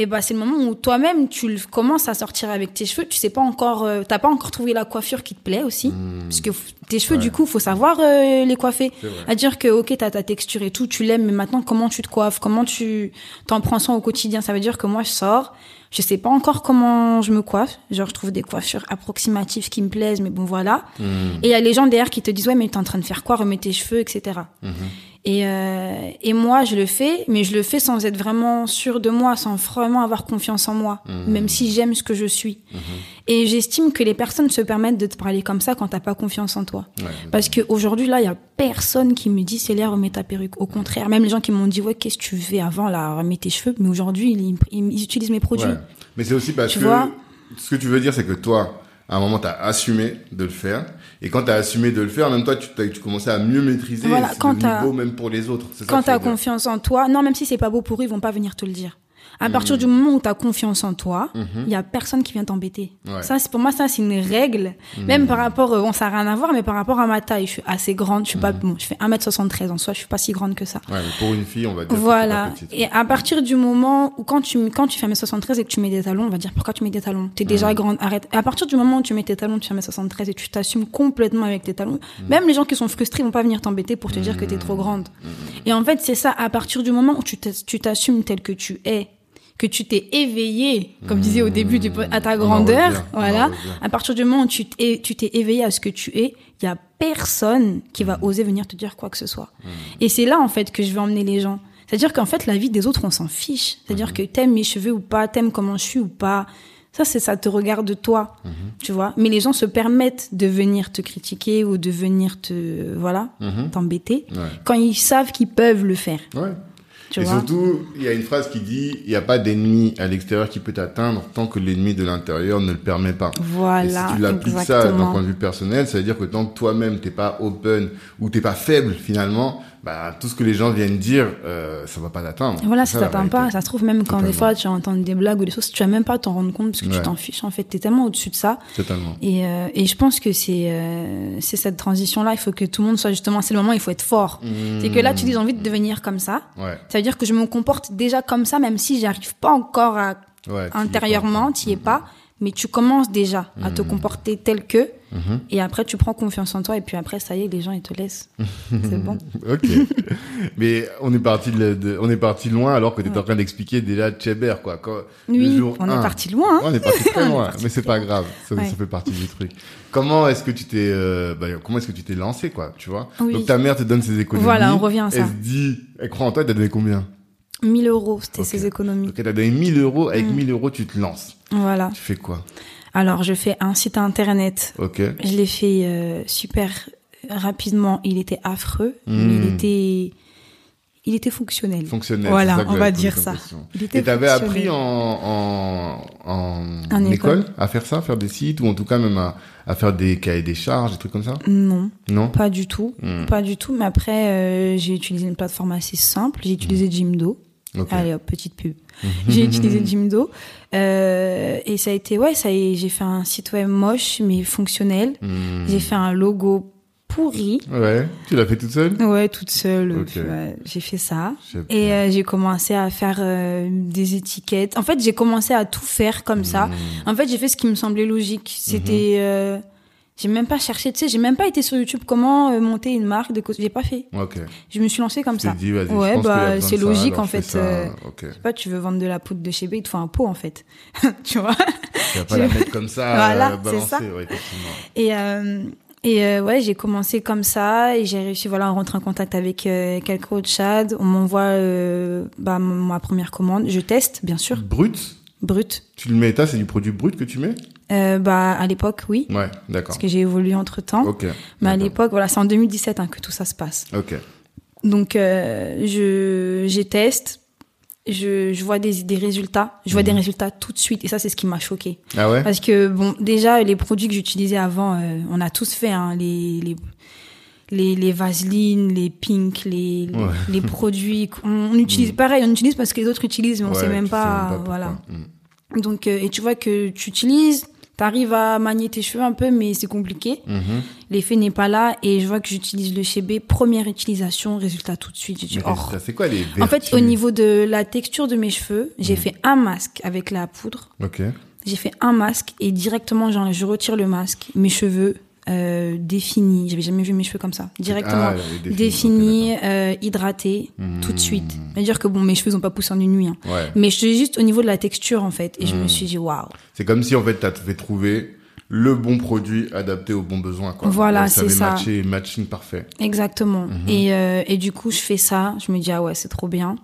eh ben, c'est le moment où toi-même, tu commences à sortir avec tes cheveux. Tu sais pas encore, euh, t'as pas encore trouvé la coiffure qui te plaît aussi. Parce que tes cheveux, du coup, faut savoir euh, les coiffer. À dire que, ok, t'as ta texture et tout, tu l'aimes, mais maintenant, comment tu te coiffes? Comment tu t'en prends soin au quotidien? Ça veut dire que moi, je sors. Je sais pas encore comment je me coiffe. Genre, je trouve des coiffures approximatives qui me plaisent, mais bon, voilà. Hmm. Et il y a les gens derrière qui te disent, ouais, mais t'es en train de faire quoi? Remets tes cheveux, etc. Et, euh, et moi, je le fais, mais je le fais sans être vraiment sûr de moi, sans vraiment avoir confiance en moi, Mhm. même si j'aime ce que je suis. Et j'estime que les personnes se permettent de te parler comme ça quand t'as pas confiance en toi. Ouais. Parce qu'aujourd'hui, là, il y a personne qui me dit, Célia, remets ta perruque. Au contraire, même les gens qui m'ont dit, ouais, qu'est-ce que tu fais avant, là, remets tes cheveux. Mais aujourd'hui, ils, ils- ils utilisent mes produits. Ouais. Mais c'est aussi parce Tu que vois ce que tu veux dire, c'est que toi, à un moment, tu as assumé de le faire. Et quand tu as assumé de le faire, même toi, tu, tu commençais à mieux maîtriser. Voilà, et quand t'as- beau même pour les autres. Quand tu dire. confiance en toi, non, même si c'est pas beau pour eux, ils vont pas venir te le dire. À partir Hmm. du moment où t'as confiance en toi, il y a personne qui vient t'embêter. Ouais. Ça, c'est pour moi, ça, c'est une règle. Même par rapport, euh, bon, ça n'a rien à voir, mais par rapport à ma taille, je suis assez grande, je suis pas, bon, je fais 1m73 en soi, je suis pas si grande que ça. Ouais, mais pour une fille, on va dire. Voilà. Et à partir du moment où quand tu, quand tu fais 1m73 et que tu mets des talons, on va dire pourquoi tu mets des talons? T'es déjà grande, arrête. Et à partir du moment où tu mets tes talons, tu fais 1m73 et tu t'assumes complètement avec tes talons, même les gens qui sont frustrés vont pas venir t'embêter pour te dire que t'es trop grande. Et en fait, c'est ça, à partir du moment où tu tu t'assumes tel que tu es, que tu t'es éveillé, comme disait au début du, à ta grandeur, voilà. À partir du moment où tu t'es, tu t'es éveillé à ce que tu es, il y a personne qui va oser venir te dire quoi que ce soit. Et c'est là, en fait, que je vais emmener les gens. C'est-à-dire qu'en fait, la vie des autres, on s'en fiche. C'est-à-dire que t'aimes mes cheveux ou pas, t'aimes comment je suis ou pas. Ça, c'est ça te regarde toi, tu vois. Mais les gens se permettent de venir te critiquer ou de venir te, voilà, t'embêter Ouais. quand ils savent qu'ils peuvent le faire, Ouais. Tu et vois. surtout, il y a une phrase qui dit il n'y a pas d'ennemi à l'extérieur qui peut t'atteindre tant que l'ennemi de l'intérieur ne le permet pas. Voilà, et si tu l'appliques ça d'un point de vue personnel, ça veut dire que tant que toi-même t'es pas open ou t'es pas faible finalement, bah tout ce que les gens viennent dire, euh, ça va pas t'atteindre. Voilà, ça la t'atteint pas. Ça se trouve même quand des fois tu entends des blagues ou des choses, tu vas même pas t'en rendre compte parce que Ouais. tu t'en fiches en fait. T'es tellement au-dessus de ça. Totalement. Et, euh, et je pense que c'est euh, c'est cette transition-là. Il faut que tout le monde soit justement. C'est le moment. où Il faut être fort. C'est que là, tu dis j'ai envie de devenir comme ça. Ouais. Ça veut dire que je me comporte déjà comme ça, même si j'arrive pas encore à Ouais. intérieurement, penses. tu y es pas, mais tu commences déjà à te comporter tel que, Mhm. et après tu prends confiance en toi, et puis après ça y est, les gens ils te laissent. (laughs) C'est bon. Ok. (laughs) Mais on est parti de, de- on est parti loin alors que tu étais en train d'expliquer déjà Cheber quoi. Quand, le Oui, jour on est parti loin. hein. On est parti très (laughs) loin, parti mais c'est pas grave, ça, Ouais. ça fait partie du truc. Comment est-ce que tu t'es, euh, bah, comment est-ce que tu t'es lancé quoi, tu vois? Oui. Donc ta mère te donne ses économies. Voilà, on revient à ça. Elle se dit, elle croit en toi, elle t'a donné combien? 1000 euros, c'était Ok. ses économies. Donc elle t'a donné 1000 euros, avec Mm. 1000 euros tu te lances. Voilà. Tu fais quoi? Alors, je fais un site internet. Ok. Je l'ai fait euh, super rapidement. Il était affreux, mais il était, il était fonctionnel. Fonctionnel. Voilà, on va dire ça. Il était Et t'avais appris en, en, en, En école. école. à faire ça, à faire des sites, ou en tout cas même à, à faire des cahiers des charges, des trucs comme ça? Non, Non? Pas du tout. Mm. Pas du tout. Mais après, euh, j'ai utilisé une plateforme assez simple. J'ai utilisé Jimdo. Ok. Allez, hop, petite pub. J'ai utilisé Jimdo. Euh, et ça a été, ouais, ça j'ai fait un site web moche, mais fonctionnel. Hmm. J'ai fait un logo pourri. Ouais, tu l'as fait toute seule? Ouais, toute seule. Ouais, j'ai fait ça. Et euh, j'ai commencé à faire euh, des étiquettes. En fait, j'ai commencé à tout faire comme ça. Hmm. En fait, j'ai fait ce qui me semblait logique. C'était, j'ai même pas cherché. Tu sais, j'ai même pas été sur YouTube comment euh, monter une marque de cosmétiques. J'ai pas fait. Ok. Je me suis lancée comme ça. dit, Ouais, bah, c'est ça, logique, en fait, euh. Je sais pas, tu veux vendre de la poudre de chez B, il te faut un pot en fait. (laughs) tu vois. Tu vas pas la mettre comme ça, Voilà, euh, balancer, ça. ouais. Et euh, et euh, ouais, j'ai commencé comme ça et j'ai réussi voilà à rentrer en contact avec euh, quelques autres Chad. On m'envoie euh, bah, ma première commande. Je teste, bien sûr, Brut brut. Tu le mets, ça, c'est du produit brut que tu mets? Euh, bah à l'époque, oui, Ouais, d'accord. parce que j'ai évolué entre temps. Ok. Mais à l'époque, voilà, c'est en 2017 hein, que tout ça se passe. Ok. Donc euh, je j'ai teste, je, je vois des, des résultats, je vois des résultats tout de suite et ça c'est ce qui m'a choqué. Ah ouais? Parce que bon, déjà les produits que j'utilisais avant, euh, on a tous fait hein, les les les les vaselines, les pink, les les, Ouais. les (laughs) produits on utilise pareil, on utilise parce que les autres utilisent mais on Ouais, sait même sais pas, voilà. Mm. Donc euh, et tu vois que tu utilises, t'arrives à manier tes cheveux un peu mais c'est compliqué. Mhm. L'effet n'est pas là et je vois que j'utilise le Chébé, première utilisation, résultat tout de suite. Oh. c'est quoi les vertus En fait, au niveau de la texture de mes cheveux, j'ai Mhm. fait un masque avec la poudre. Ok. J'ai fait un masque et directement, genre, je retire le masque, mes cheveux euh, définis. J'avais jamais vu mes cheveux comme ça. Directement Ah, les définis, définis, ok, euh, hydratés, Mhm. tout de suite. C'est-à-dire que bon, mes cheveux n'ont pas poussé en une nuit. hein. Ouais. Mais je suis juste au niveau de la texture en fait, et je me suis dit waouh. C'est comme si, en fait, t'as fait trouver le bon produit adapté aux bons besoins. Quoi. Voilà, c'est ça. Matché, matching parfait. Exactement. Mhm. Et, euh, et du coup, je fais ça. Je me dis, ah ouais, c'est trop bien.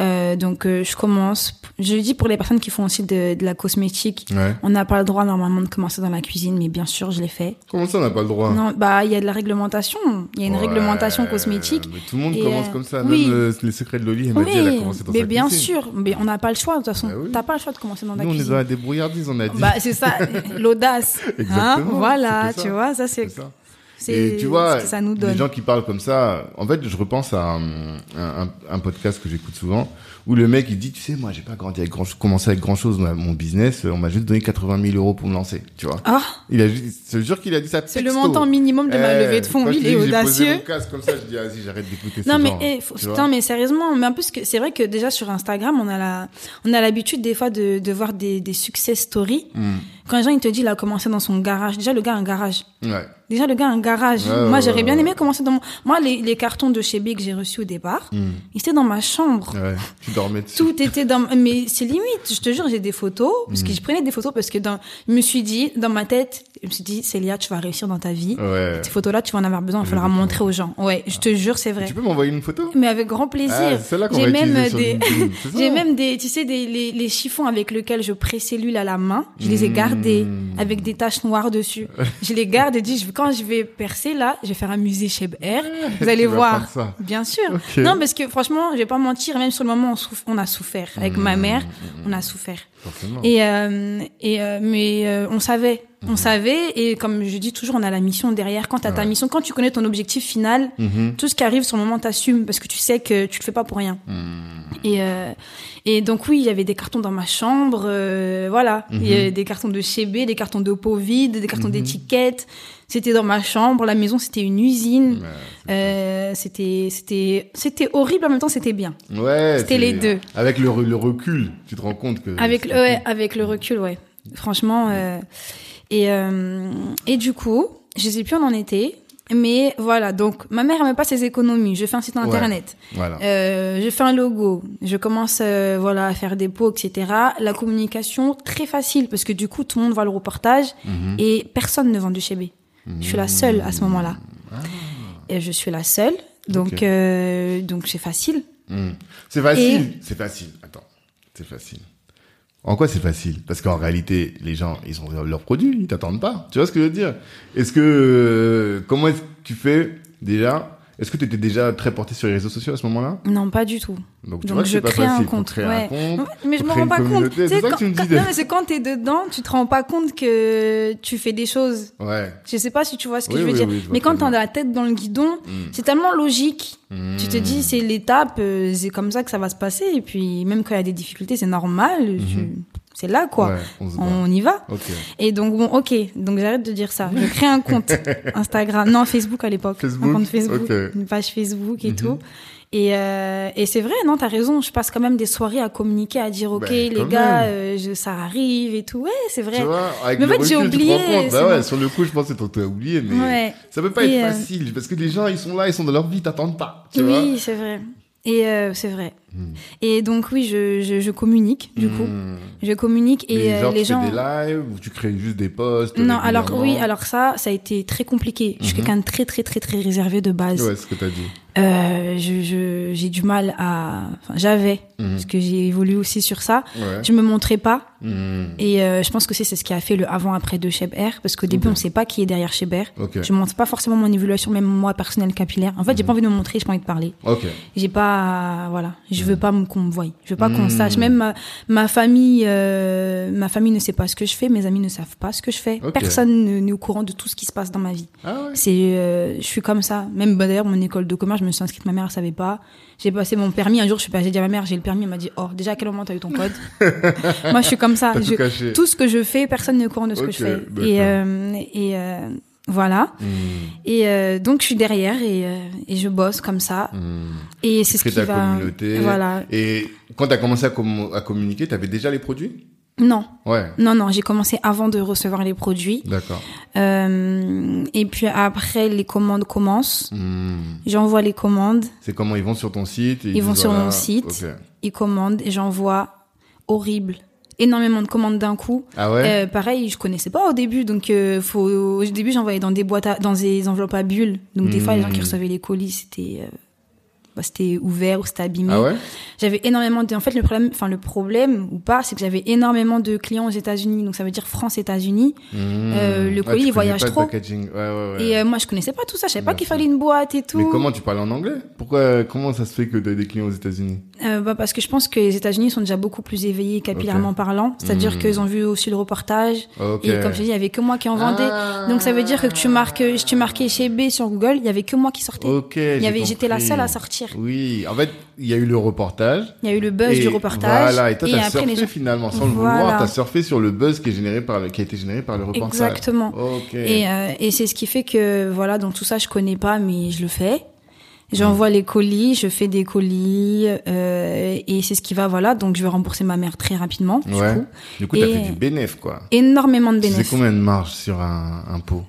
Euh, donc, euh, je commence. Je dis pour les personnes qui font aussi de, de la cosmétique. Ouais. On n'a pas le droit normalement de commencer dans la cuisine, mais bien sûr, je l'ai fait. Comment ça, on n'a pas le droit? Non, bah, il y a de la réglementation. Il y a une Ouais, réglementation cosmétique. Mais tout le monde Et, commence euh, comme ça. oui. Même les secrets de Loli, elle m'a dit, elle a Oui, commencé dans mais sa bien cuisine. sûr. Mais on n'a pas le choix. De toute façon, Bah oui. t'as pas le choix de commencer dans la Nous, on est dans la débrouillardise, on a dit. Bah, c'est ça, (laughs) l'audace. Hein Exactement, voilà, tu vois, ça. c'est Et tu vois, ce que ça nous les gens qui parlent comme ça, en fait, je repense à un, un, un podcast que j'écoute souvent, où le mec, il dit, tu sais, moi, j'ai pas grandi avec grand commencé avec grand chose, mon business, on m'a juste donné 80 000 euros pour me lancer, tu vois. Ah, Il a, je te jure qu'il a dit ça c'est le montant minimum de ma Eh, levée de fonds. Il est que j'ai posé audacieux. mon casque comme ça, je dis, vas-y, j'arrête d'écouter Non ce mais genre, eh, faut- putain, mais sérieusement, mais en plus c'est vrai que déjà sur Instagram, on a la on a l'habitude des fois de, de voir des des success stories. Hmm. Quand gens ils te disent il a commencé dans son garage. Déjà le gars a un garage. Ouais. Déjà le gars a un garage. Ouais, Moi j'aurais bien aimé commencer dans mon... moi les, les cartons de chez B que j'ai reçus au départ, Hmm. ils étaient dans ma chambre. Ouais. Tu dormais dessus. Tout était dans, mais c'est limite, je te jure, j'ai des photos, parce Hmm. que je prenais des photos parce que dans, je me suis dit, dans ma tête, je me suis dit, Célia, tu vas réussir dans ta vie. Ces photos-là, tu vas en avoir besoin, il va falloir Exactement. montrer aux gens. Ouais, je te jure, c'est vrai. Tu peux m'envoyer une photo? Mais avec grand plaisir. Ah, c'est celle-là qu'on J'ai même des, (laughs) j'ai même des, tu sais, des, les, les chiffons avec lesquels je précellule à la main. Je les ai gardés Mmh. avec des taches noires dessus. je les garde et dis, je- quand je vais percer là, je vais faire un musée chez R. (laughs) Vous allez voir. ça. Bien sûr. Non, parce que franchement, je vais pas mentir, même sur le moment, on, on a souffert. Avec ma Mmh. mère, on a souffert. Forcément. Et, euh, et euh, mais euh, on savait, on savait, et comme je dis toujours, on a la mission derrière. Quand t'as ta Ouais. mission, quand tu connais ton objectif final, Mhm. tout ce qui arrive sur le moment, t'assumes parce que tu sais que tu le fais pas pour rien. Hmm. Et euh, et donc oui, il y avait des cartons dans ma chambre, euh, voilà, il y avait des cartons de chez B, des cartons de peau vide, des cartons d'étiquettes. C'était dans ma chambre, la maison c'était une usine. Ouais, Euh, c'était c'était c'était horrible en même temps c'était bien. Ouais. C'était les deux. Avec le, le recul, tu te rends compte que. Avec le, ouais, avec le recul, ouais. Franchement. euh, et, euh, et du coup, je sais plus où on en était. Mais voilà, donc ma mère elle met pas ses économies. Je fais un site Ouais. internet, Voilà. euh, je fais un logo, je commence euh, voilà à faire des pots, etc. La communication très facile parce que du coup tout le monde voit le reportage Mhm. et personne ne vend du chez B. Je suis la seule à ce moment-là. Et je suis la seule, donc Ah. Euh, donc c'est facile. Hmm. C'est facile. C'est facile. Attends. C'est facile. En quoi c'est facile? Parce qu'en réalité, les gens, ils ont leurs produits, ils t'attendent pas. Tu vois ce que je veux dire? Est-ce que euh, comment est-ce que tu fais déjà Est-ce que tu étais déjà très porté sur les réseaux sociaux à ce moment-là? Non, pas du tout. Donc tu Donc vois que je crée un compte. créer ouais. un compte. Ouais, Mais je me rends pas compte. C'est quand- tu quand- t'es dedans, tu te rends pas compte que tu fais des choses. Ouais. Je sais pas si tu vois ce que Oui, je veux oui, dire. oui, je vois mais quand t'as la tête dans le guidon, Mm. c'est tellement logique. Hmm. Tu te dis, c'est l'étape, euh, c'est comme ça que ça va se passer. Et puis, même quand il y a des difficultés, c'est normal. tu- C'est là, quoi. Mhm. Ouais, on y va. Et donc, bon, ok. Donc, j'arrête de dire ça. Je crée un compte (laughs) Instagram. Non, Facebook à l'époque. Un compte Facebook. Ok. Mhm. Une page Facebook et tout. Et, euh, et c'est vrai, non, t'as raison. Je passe quand même des soirées à communiquer, à dire, ok, Ben, les gars, euh, je, ça arrive et tout. Ouais, c'est vrai. Vois, Mais en fait, j'ai oublié, Bah ouais, sur le coup, je pense que t'as oublié, mais Ouais. ça peut pas Et, être euh, facile parce que les gens, ils sont là, ils sont dans leur vie, t'attendent pas. Tu Oui, c'est vrai. Et c'est vrai. Hmm. Et donc oui, je, je, je communique du coup. Hmm. Je communique et euh, genre, les tu gens. fais des lives ou tu crées juste des posts Non, alors oui, alors ça, ça a été très compliqué. Je suis Mhm. quelqu'un de très très très très réservé de base. Ouais, ce que t'as dit. Euh, je j'ai du mal à. Enfin, j'avais Mhm. parce que j'ai évolué aussi sur ça. Ouais. Je me montrais pas Hmm. et euh, je pense que c'est c'est ce qui a fait le avant-après de Cheb Air parce qu'au début Ok. on sait pas qui est derrière Cheb Air. Ok. Je montre pas forcément mon évaluation, même moi personnelle capillaire. En fait, Mhm. j'ai pas envie de me montrer, j'ai pas envie de parler. Ok. J'ai pas, voilà, je veux pas qu'on me voie. Je veux pas qu'on Mm. sache. Même ma, ma famille, euh, ma famille ne sait pas ce que je fais. Mes amis ne savent pas ce que je fais. Personne ne- n'est au courant de tout ce qui se passe dans ma vie. Ah ouais. C'est, euh, je suis comme ça. Même bah, d'ailleurs, mon école de commerce, je me suis inscrite. Ma mère elle savait pas. J'ai passé mon permis. Un jour, je suis passée. J'ai dit à ma mère, j'ai le permis. Elle m'a dit, oh, déjà à quel moment t'as eu ton code? (laughs) Moi, je suis comme ça. Tout Je- ce que je fais, personne n'est au courant de ce que je fais. Et, euh, et euh, voilà. Hmm. Et euh, donc, je suis derrière et, euh, et je bosse comme ça. Hmm. Et c'est ce qui ta va. communauté. Voilà. Et quand t'as commencé à, commu- à communiquer, t'avais déjà les produits? Non, Ouais. non, non. J'ai commencé avant de recevoir les produits. D'accord. Euh, et puis après, les commandes commencent. Hmm. J'envoie les commandes. C'est comment? Ils vont sur ton site Ils vont sur voilà, mon site. Ils commandent et j'envoie horrible. Énormément de commandes d'un coup. Ah ouais? Euh, pareil, je connaissais pas au début, donc euh, faut. Au début, j'envoyais dans des boîtes, à- dans des enveloppes à bulles. Donc des fois, les gens qui Mm. recevaient les colis, c'était, euh, c'était ouvert ou c'était abîmé. Ah ouais J'avais énormément de. En fait, le problème, enfin le problème ou pas, c'est que j'avais énormément de clients aux États-Unis, donc ça veut dire France-États-Unis. Euh, le colis, il voyage trop. Ouais, ouais. Et euh, moi, je connaissais pas tout ça. Je savais pas qu'il fallait une boîte et tout. Mais comment tu parles en anglais? Pourquoi Comment ça se fait que tu as des clients aux États-Unis? Euh, bah, parce que je pense que les États-Unis sont déjà beaucoup plus éveillés capillairement parlant. C'est-à-dire Mm. qu'ils ont vu aussi le reportage. Et comme je dis, il y avait que moi qui en vendais. Ah. Donc ça veut dire que tu marques, tu marquais chez B sur Google, il y avait que moi qui sortais. Ok. il y avait, j'ai j'étais la seule à sortir. Oui, en fait, il y a eu le reportage. Il y a eu le buzz et du reportage. Voilà, et toi, t'as surfé gens- finalement, sans le vouloir, t'as surfé sur le buzz qui, est généré par le, qui a été généré par le reportage. Exactement. Et, euh, et c'est ce qui fait que, voilà, donc tout ça, je connais pas, mais je le fais. J'envoie les colis, je fais des colis, euh, et c'est ce qui va, voilà. Donc, je vais rembourser ma mère très rapidement, du coup. Du coup, t'as fait du bénéf, quoi. Énormément de sais bénéfices. combien de marge sur un, un pot?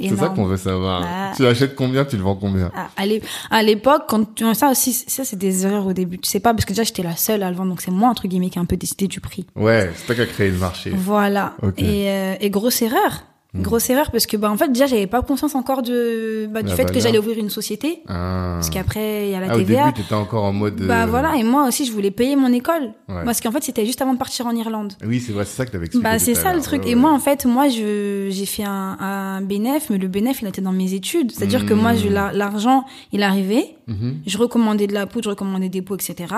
C'est ça qu'on veut savoir. Ah. Tu achètes combien, tu le vends combien? À, à l'é- à l'époque, quand tu, ça aussi, ça c'est des erreurs au début. Tu sais pas, parce que déjà j'étais la seule à le vendre, donc c'est moi entre guillemets qui a un peu décidé du prix. Ouais, c'est toi qui as créé le marché. Voilà. Et, euh, et grosse erreur. Hmm. Grosse erreur parce que bah en fait déjà j'avais pas conscience encore de bah, du La fait que valeur. j'allais ouvrir une société Ah. parce qu'après il y a la Ah, au TVA. début, t'étais encore en mode. Bah euh, voilà et moi aussi je voulais payer mon école Ouais. parce qu'en fait c'était juste avant de partir en Irlande. Oui, c'est vrai, c'est ça que t'avais expliqué. Bah c'est à ça le truc Ouais, et moi en fait moi je j'ai fait un, un bénéf mais le bénéf il était dans mes études c'est-à-dire que moi je la- l'argent il arrivait Mhm. je recommandais de la poudre je recommandais des pots etc.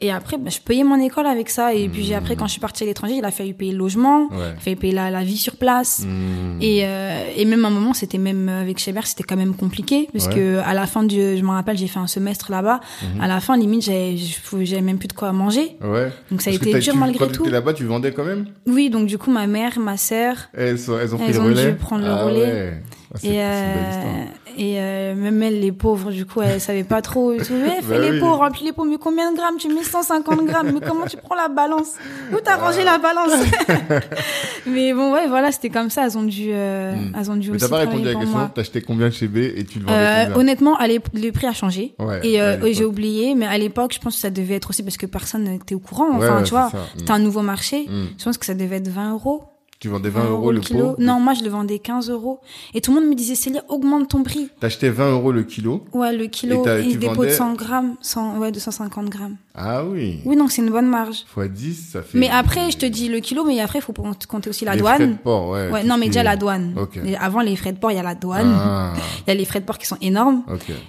Et après, bah, je payais mon école avec ça. Et puis j'ai- après, quand je suis partie à l'étranger, il a fallu payer le logement, il a fallu payer la, la vie sur place. Hmm. Et, euh, et même à un moment, c'était même avec Chéber, c'était quand même compliqué. Parce Ouais. que à la fin du, je me rappelle, j'ai fait un semestre là-bas. Mhm. À la fin, limite, j'avais même plus de quoi manger. Ouais. Donc ça a Parce été dur tu- malgré quand tout. là-bas, tu vendais quand même? Oui, donc du coup, ma mère, ma sœur, elles, ont pris Elles le ont dû relais? prendre le Ah relais. ouais. Ah, et, euh. Et euh, même elles, les pauvres, du coup, elles savaient pas trop. Disaient, Eh, fais Bah les oui. pots, remplis les pots, mais combien de grammes? Tu mets 150 grammes, mais comment tu prends la balance? Où t'as rangé la balance? (laughs) Mais bon, ouais, voilà, c'était comme ça. Elles ont dû, euh, Hmm. elles ont dû Mais aussi t'as pas répondu à la question, moi. t'achetais combien chez B et tu le vendais Euh, honnêtement, à le prix a changé. Ouais, et euh, j'ai oublié, mais à l'époque, je pense que ça devait être aussi parce que personne n'était au courant. Enfin, ouais, tu vois, c'était un nouveau marché. Hmm. Je pense que ça devait être 20 euros. Tu vendais 20 euros le kilo. pot Non, moi, je le vendais 15 euros. Et tout le monde me disait, Célia, augmente ton prix. T'achetais 20 euros le kilo Ouais, le kilo Et et, des pots de vendais- 100 grammes, 100, ouais, 250 grammes. Ah oui. Oui, donc c'est une bonne marge. Fois 10, ça fait. Mais après, je te dis le kilo, mais après, il faut compter aussi la Les frais de douane. port, ouais. Ouais, non, mais déjà la douane. Avant les frais de port, il y a la douane. Ah, (laughs) Il y a les frais de port qui sont énormes.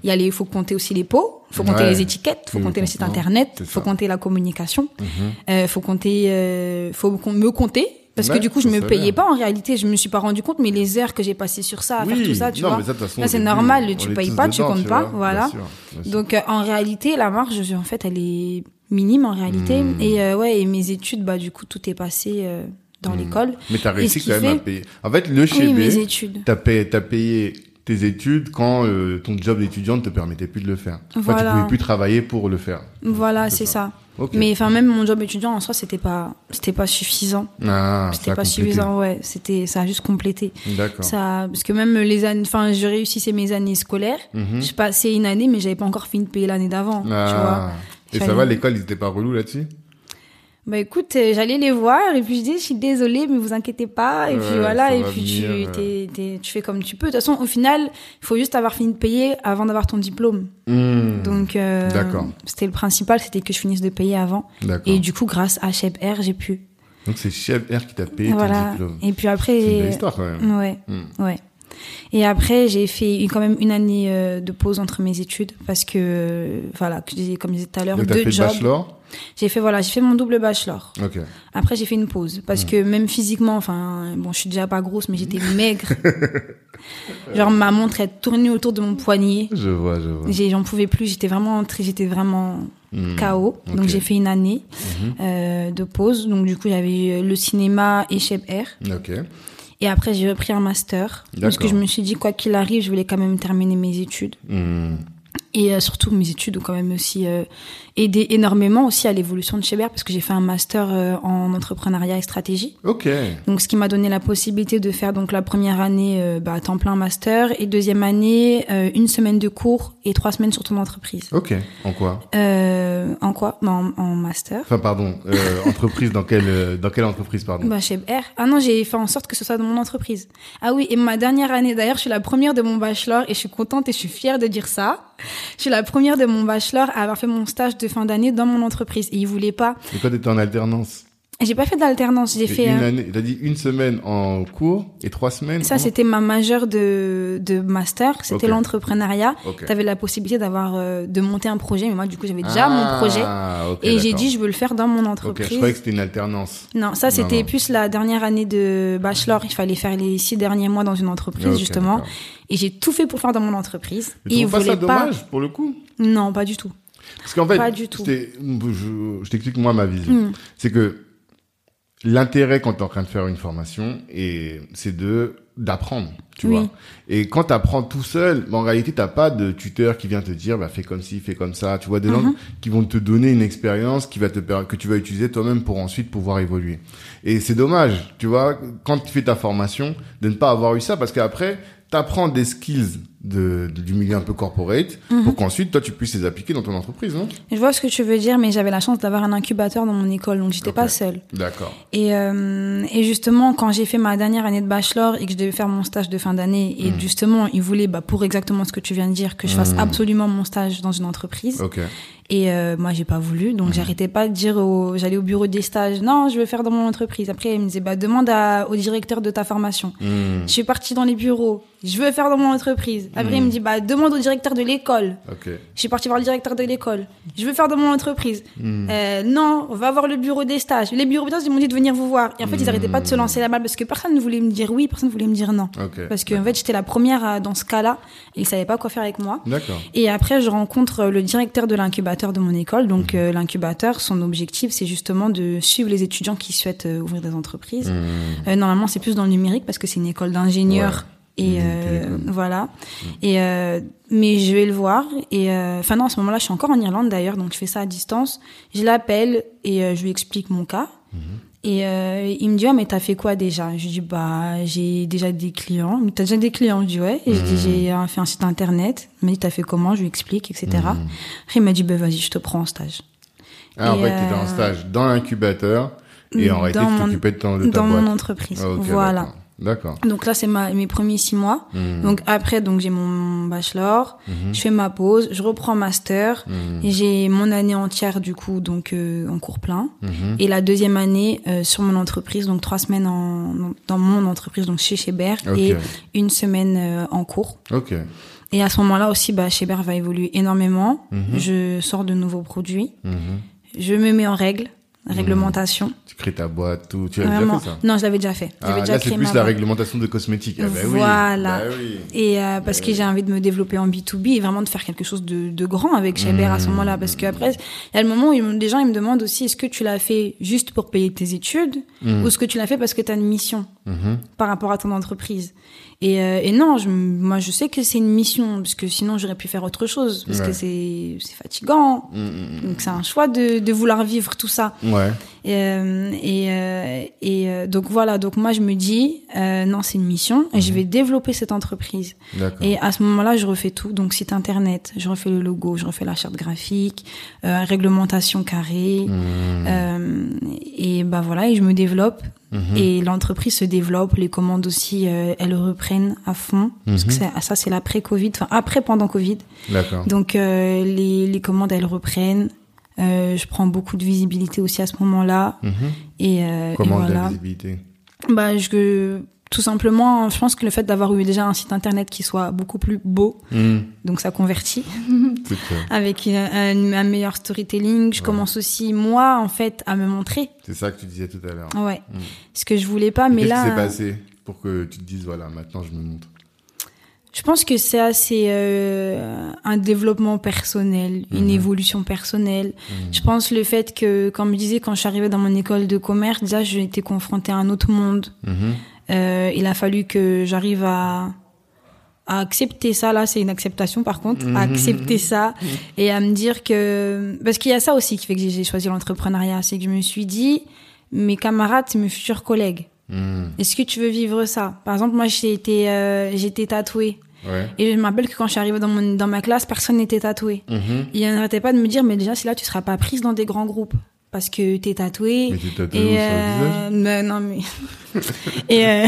Il y a les, faut compter aussi les pots. Faut compter Ouais. les étiquettes. Faut Oui, compter le site internet. C'est Faut ça. compter la communication. Mhm. Euh, faut compter, euh, faut me compter. Parce que du coup, je me payais bien. pas en réalité. Je me suis pas rendu compte, mais les heures que j'ai passées sur ça, à oui. faire tout ça, tu non, vois. mais ça, de toute façon, Là, c'est normal, on tu payes pas, tu dedans, comptes pas, vois. voilà. Bien sûr, bien sûr. Donc euh, en réalité, la marge, en fait, elle est minime en réalité. Hmm. Et euh, ouais, et mes études, bah du coup, tout est passé euh, dans Hmm. l'école. Mais t'as réussi quand même à fait- payer. En fait, le chez Oui, mes études. t'as payé, t'as payé tes études quand euh, ton job d'étudiant ne te permettait plus de le faire. Enfin, Voilà. tu pouvais plus travailler pour le faire. Voilà, C'est ça. Mais enfin, même mon job étudiant en soi, c'était pas, c'était pas suffisant. Ah, C'était pas complété. suffisant, ouais. C'était, ça a juste complété. D'accord. Ça, parce que même les années, enfin, je réussissais mes années scolaires. Mhm. Je passais une année, mais j'avais pas encore fini de payer l'année d'avant. Tu vois. Ah. Et ça va, l'école, ils étaient pas relous là-dessus? Bah écoute, euh, j'allais les voir et puis je dis, je suis désolée, mais vous inquiétez pas. Et Ouais, puis voilà, et puis venir, tu, t'es- t'es- tu fais comme tu peux. De toute façon, au final, il faut juste avoir fini de payer avant d'avoir ton diplôme. Hmm. Donc, euh, D'accord. c'était le principal, c'était que je finisse de payer avant. D'accord. Et du coup, grâce à Cheb R, j'ai pu. Donc c'est Chef R qui t'a payé voilà. ton diplôme. Et puis après, C'est une belle histoire quand même. ouais, Hmm. ouais. Et après, j'ai fait une- quand même une année euh, de pause entre mes études parce que, euh, voilà, comme je disais tout à l'heure, deux fait jobs. bachelor J'ai fait voilà, j'ai fait mon double bachelor. Après, j'ai fait une pause parce que même physiquement, enfin, bon, je suis déjà pas grosse, mais j'étais (laughs) maigre. Genre ma montre elle tournait autour de mon poignet. Je vois, je vois. J'en pouvais plus. J'étais vraiment, j'étais vraiment Hmm. KO. Donc j'ai fait une année Mhm. euh, de pause. Donc du coup, j'avais le cinéma et Chef Air. Et après, j'ai repris un master parce que je me suis dit quoi qu'il arrive, je voulais quand même terminer mes études. Hmm. Et euh, surtout, mes études ont quand même aussi euh, aidé énormément aussi à l'évolution de Cheber parce que j'ai fait un master euh, en entrepreneuriat et stratégie. Ok. Donc, ce qui m'a donné la possibilité de faire donc la première année euh, bah, à temps plein master et deuxième année euh, une semaine de cours et trois semaines sur ton entreprise. Ok. En quoi? Euh, en quoi? Bah, en, en master. Enfin, pardon, euh, entreprise dans quelle dans quelle entreprise, pardon? Bah, chez BR. Ah non, j'ai fait en sorte que ce soit dans mon entreprise. Ah oui, et ma dernière année, d'ailleurs, je suis la première de mon bachelor et je suis contente et je suis fière de dire ça. Je suis la première de mon bachelor à avoir fait mon stage de fin d'année dans mon entreprise. Et ils voulaient pas. Et quand t'étais en alternance J'ai pas fait d'alternance, j'ai fait. une euh, année, t'as dit une semaine en cours et trois semaines. Ça, c'était ma majeure de, de master. C'était l'entrepreneuriat. Ok. Tu avais la possibilité d'avoir, euh, de monter un projet. Mais moi, du coup, j'avais déjà mon projet. Ah, ok, Et j'ai dit, je veux le faire dans mon entreprise. je croyais que c'était une alternance. Non, ça, c'était plus la dernière année de bachelor. Il fallait faire les six derniers mois dans une entreprise, justement. Et j'ai tout fait pour faire dans mon entreprise. Mais Et ils pas ça pas. dommage pour le coup? Non, pas du tout. Parce qu'en fait, Pas du tout. c'était- je, je t'explique moi ma vision. Hmm. C'est que l'intérêt quand tu es en train de faire une formation, et c'est de d'apprendre, tu Oui. vois. Et quand tu apprends tout seul, bah, en réalité, t'as pas de tuteur qui vient te dire, bah, fais comme ci, fais comme ça. Tu vois, des gens Mhm. qui vont te donner une expérience qui va te que tu vas utiliser toi-même pour ensuite pouvoir évoluer. Et c'est dommage, tu vois, quand tu fais ta formation, de ne pas avoir eu ça, parce qu'après, t'apprends des skills de, de- du milieu un peu corporate, Mhm. pour qu'ensuite, toi, tu puisses les appliquer dans ton entreprise, non? Je vois ce que tu veux dire, mais j'avais la chance d'avoir un incubateur dans mon école, donc j'étais Ok. pas seule. D'accord. Et, euh, et justement, quand j'ai fait ma dernière année de bachelor et que je devais faire mon stage de fin d'année, et Mm. justement, ils voulaient, bah, pour exactement ce que tu viens de dire, que je fasse Mm. absolument mon stage dans une entreprise. Ok. Et euh, moi, j'ai pas voulu, donc j'arrêtais pas de dire au, j'allais au bureau des stages, non, je veux faire dans mon entreprise. Après, ils me disaient, bah, demande à, au directeur de ta formation. Je suis partie dans les bureaux, je veux faire dans mon entreprise. Après, il me dit, bah, demande au directeur de l'école. Je suis partie voir le directeur de l'école. Je veux faire dans mon entreprise. Hmm. Euh, non, on va voir le bureau des stages. Les bureaux des stages, ils m'ont dit de venir vous voir. Et en fait, ils arrêtaient pas de se lancer la balle parce que personne ne voulait me dire oui, personne ne voulait me dire non. Parce qu'en fait, j'étais la première à- dans ce cas-là et ils savaient pas quoi faire avec moi. Et après, je rencontre euh, le directeur de l'incubateur de mon école. Donc, euh, l'incubateur, son objectif, c'est justement de suivre les étudiants qui souhaitent euh, ouvrir des entreprises. Hmm. Euh, normalement, c'est plus dans le numérique parce que c'est une école d'ingénieurs. Et Mmh, euh, voilà. Et euh, mais je vais le voir. Et euh, enfin non, à ce moment-là, je suis encore en Irlande d'ailleurs, donc je fais ça à distance. Je l'appelle et euh, je lui explique mon cas. Et euh, il me dit, ah, mais t'as fait quoi déjà? Je lui dis, bah, j'ai déjà des clients. Me T'as déjà des clients? Je dis, ouais. Et je dis, j'ai euh, fait un site internet. Il m'a dit, t'as fait comment? Je lui explique, etc. Après, il m'a dit, bah, vas-y, je te prends en stage. Ah, en Et, fait, tu étais en euh, stage dans l'incubateur et en réalité, tu t'occupais de, ton- de ta Dans boîte. mon entreprise. Ah, voilà. D'accord. Donc là, c'est ma, mes premiers six mois. Hmm. Donc après, donc j'ai mon bachelor, Mhm. je fais ma pause, je reprends master, et j'ai mon année entière du coup donc euh, en cours plein, et la deuxième année euh, sur mon entreprise, donc trois semaines en, dans mon entreprise donc chez Cheber Ok. et une semaine euh, en cours. Ok. Et à ce moment-là aussi, bah Cheber va évoluer énormément. Je sors de nouveaux produits, je me mets en règle, réglementation. Tu crées ta boîte, tout. Tu as Vraiment. déjà fait ça Non, je l'avais déjà fait. ah, déjà Là, c'est plus la boîte. réglementation de cosmétiques. Bah oui. Voilà. Bah oui. Et euh, parce que j'ai envie de me développer en B2B et vraiment de faire quelque chose de, de grand avec Cheber à ce moment-là. Parce qu'après, il y a le moment où des gens ils me demandent aussi est-ce que tu l'as fait juste pour payer tes études ou est-ce que tu l'as fait parce que tu as une mission Mhm. par rapport à ton entreprise? Et, euh, et non, je, moi je sais que c'est une mission parce que sinon j'aurais pu faire autre chose parce Ouais. que c'est c'est fatigant. Mm, mm, Donc c'est un choix de, de vouloir vivre tout ça. mm. Ouais. Et, euh, et, euh, et euh, donc voilà, donc moi je me dis, euh, non, c'est une mission et je vais développer cette entreprise. D'accord. Et à ce moment-là, je refais tout, donc site internet, je refais le logo, je refais la charte graphique, euh, réglementation carrée, Mm. euh, et bah voilà, et je me développe. Mhm. Et l'entreprise se développe, les commandes aussi, euh, elles reprennent à fond. Parce que Mhm. ça, c'est l'après-Covid, enfin après, pendant Covid. D'accord. Donc euh, les, les commandes, elles reprennent. Euh, je prends beaucoup de visibilité aussi à ce moment-là. Mhm. Et, euh, et Comment de la voilà. visibilité Bah, je, tout simplement, je pense que le fait d'avoir eu déjà un site internet qui soit beaucoup plus beau, Mm. donc ça convertit, (laughs) C'est avec une- un, un meilleur storytelling. Je commence aussi, moi, en fait, à me montrer. C'est ça que tu disais tout à l'heure. Ouais. Ce que je voulais pas, mais Qu'est-ce là. qui s'est passé pour que tu te dises, voilà, maintenant je me montre? Je pense que c'est assez euh, un développement personnel, une Mhm. évolution personnelle. Je pense le fait que, comme je disais, quand je suis arrivée dans mon école de commerce, déjà j'ai été confrontée à un autre monde. Mhm. Euh, il a fallu que j'arrive à, à accepter ça. Là, c'est une acceptation par contre, Mhm. à accepter ça et à me dire que parce qu'il y a ça aussi qui fait que j'ai- choisi l'entrepreneuriat, c'est que je me suis dit mes camarades, c'est mes futurs collègues. Mm. Est-ce que tu veux vivre ça? Par exemple, moi, j'ai été, euh, été tatouée. Ouais. Et je me rappelle que quand je suis arrivée dans, mon, dans ma classe, personne n'était tatoué. Mhm. Il n'arrêtait pas de me dire, mais déjà, c'est là, tu seras pas prise dans des grands groupes. Parce que t'es tatoué. Mais t'es tatoué Et sur le euh, mais non mais (laughs) et euh,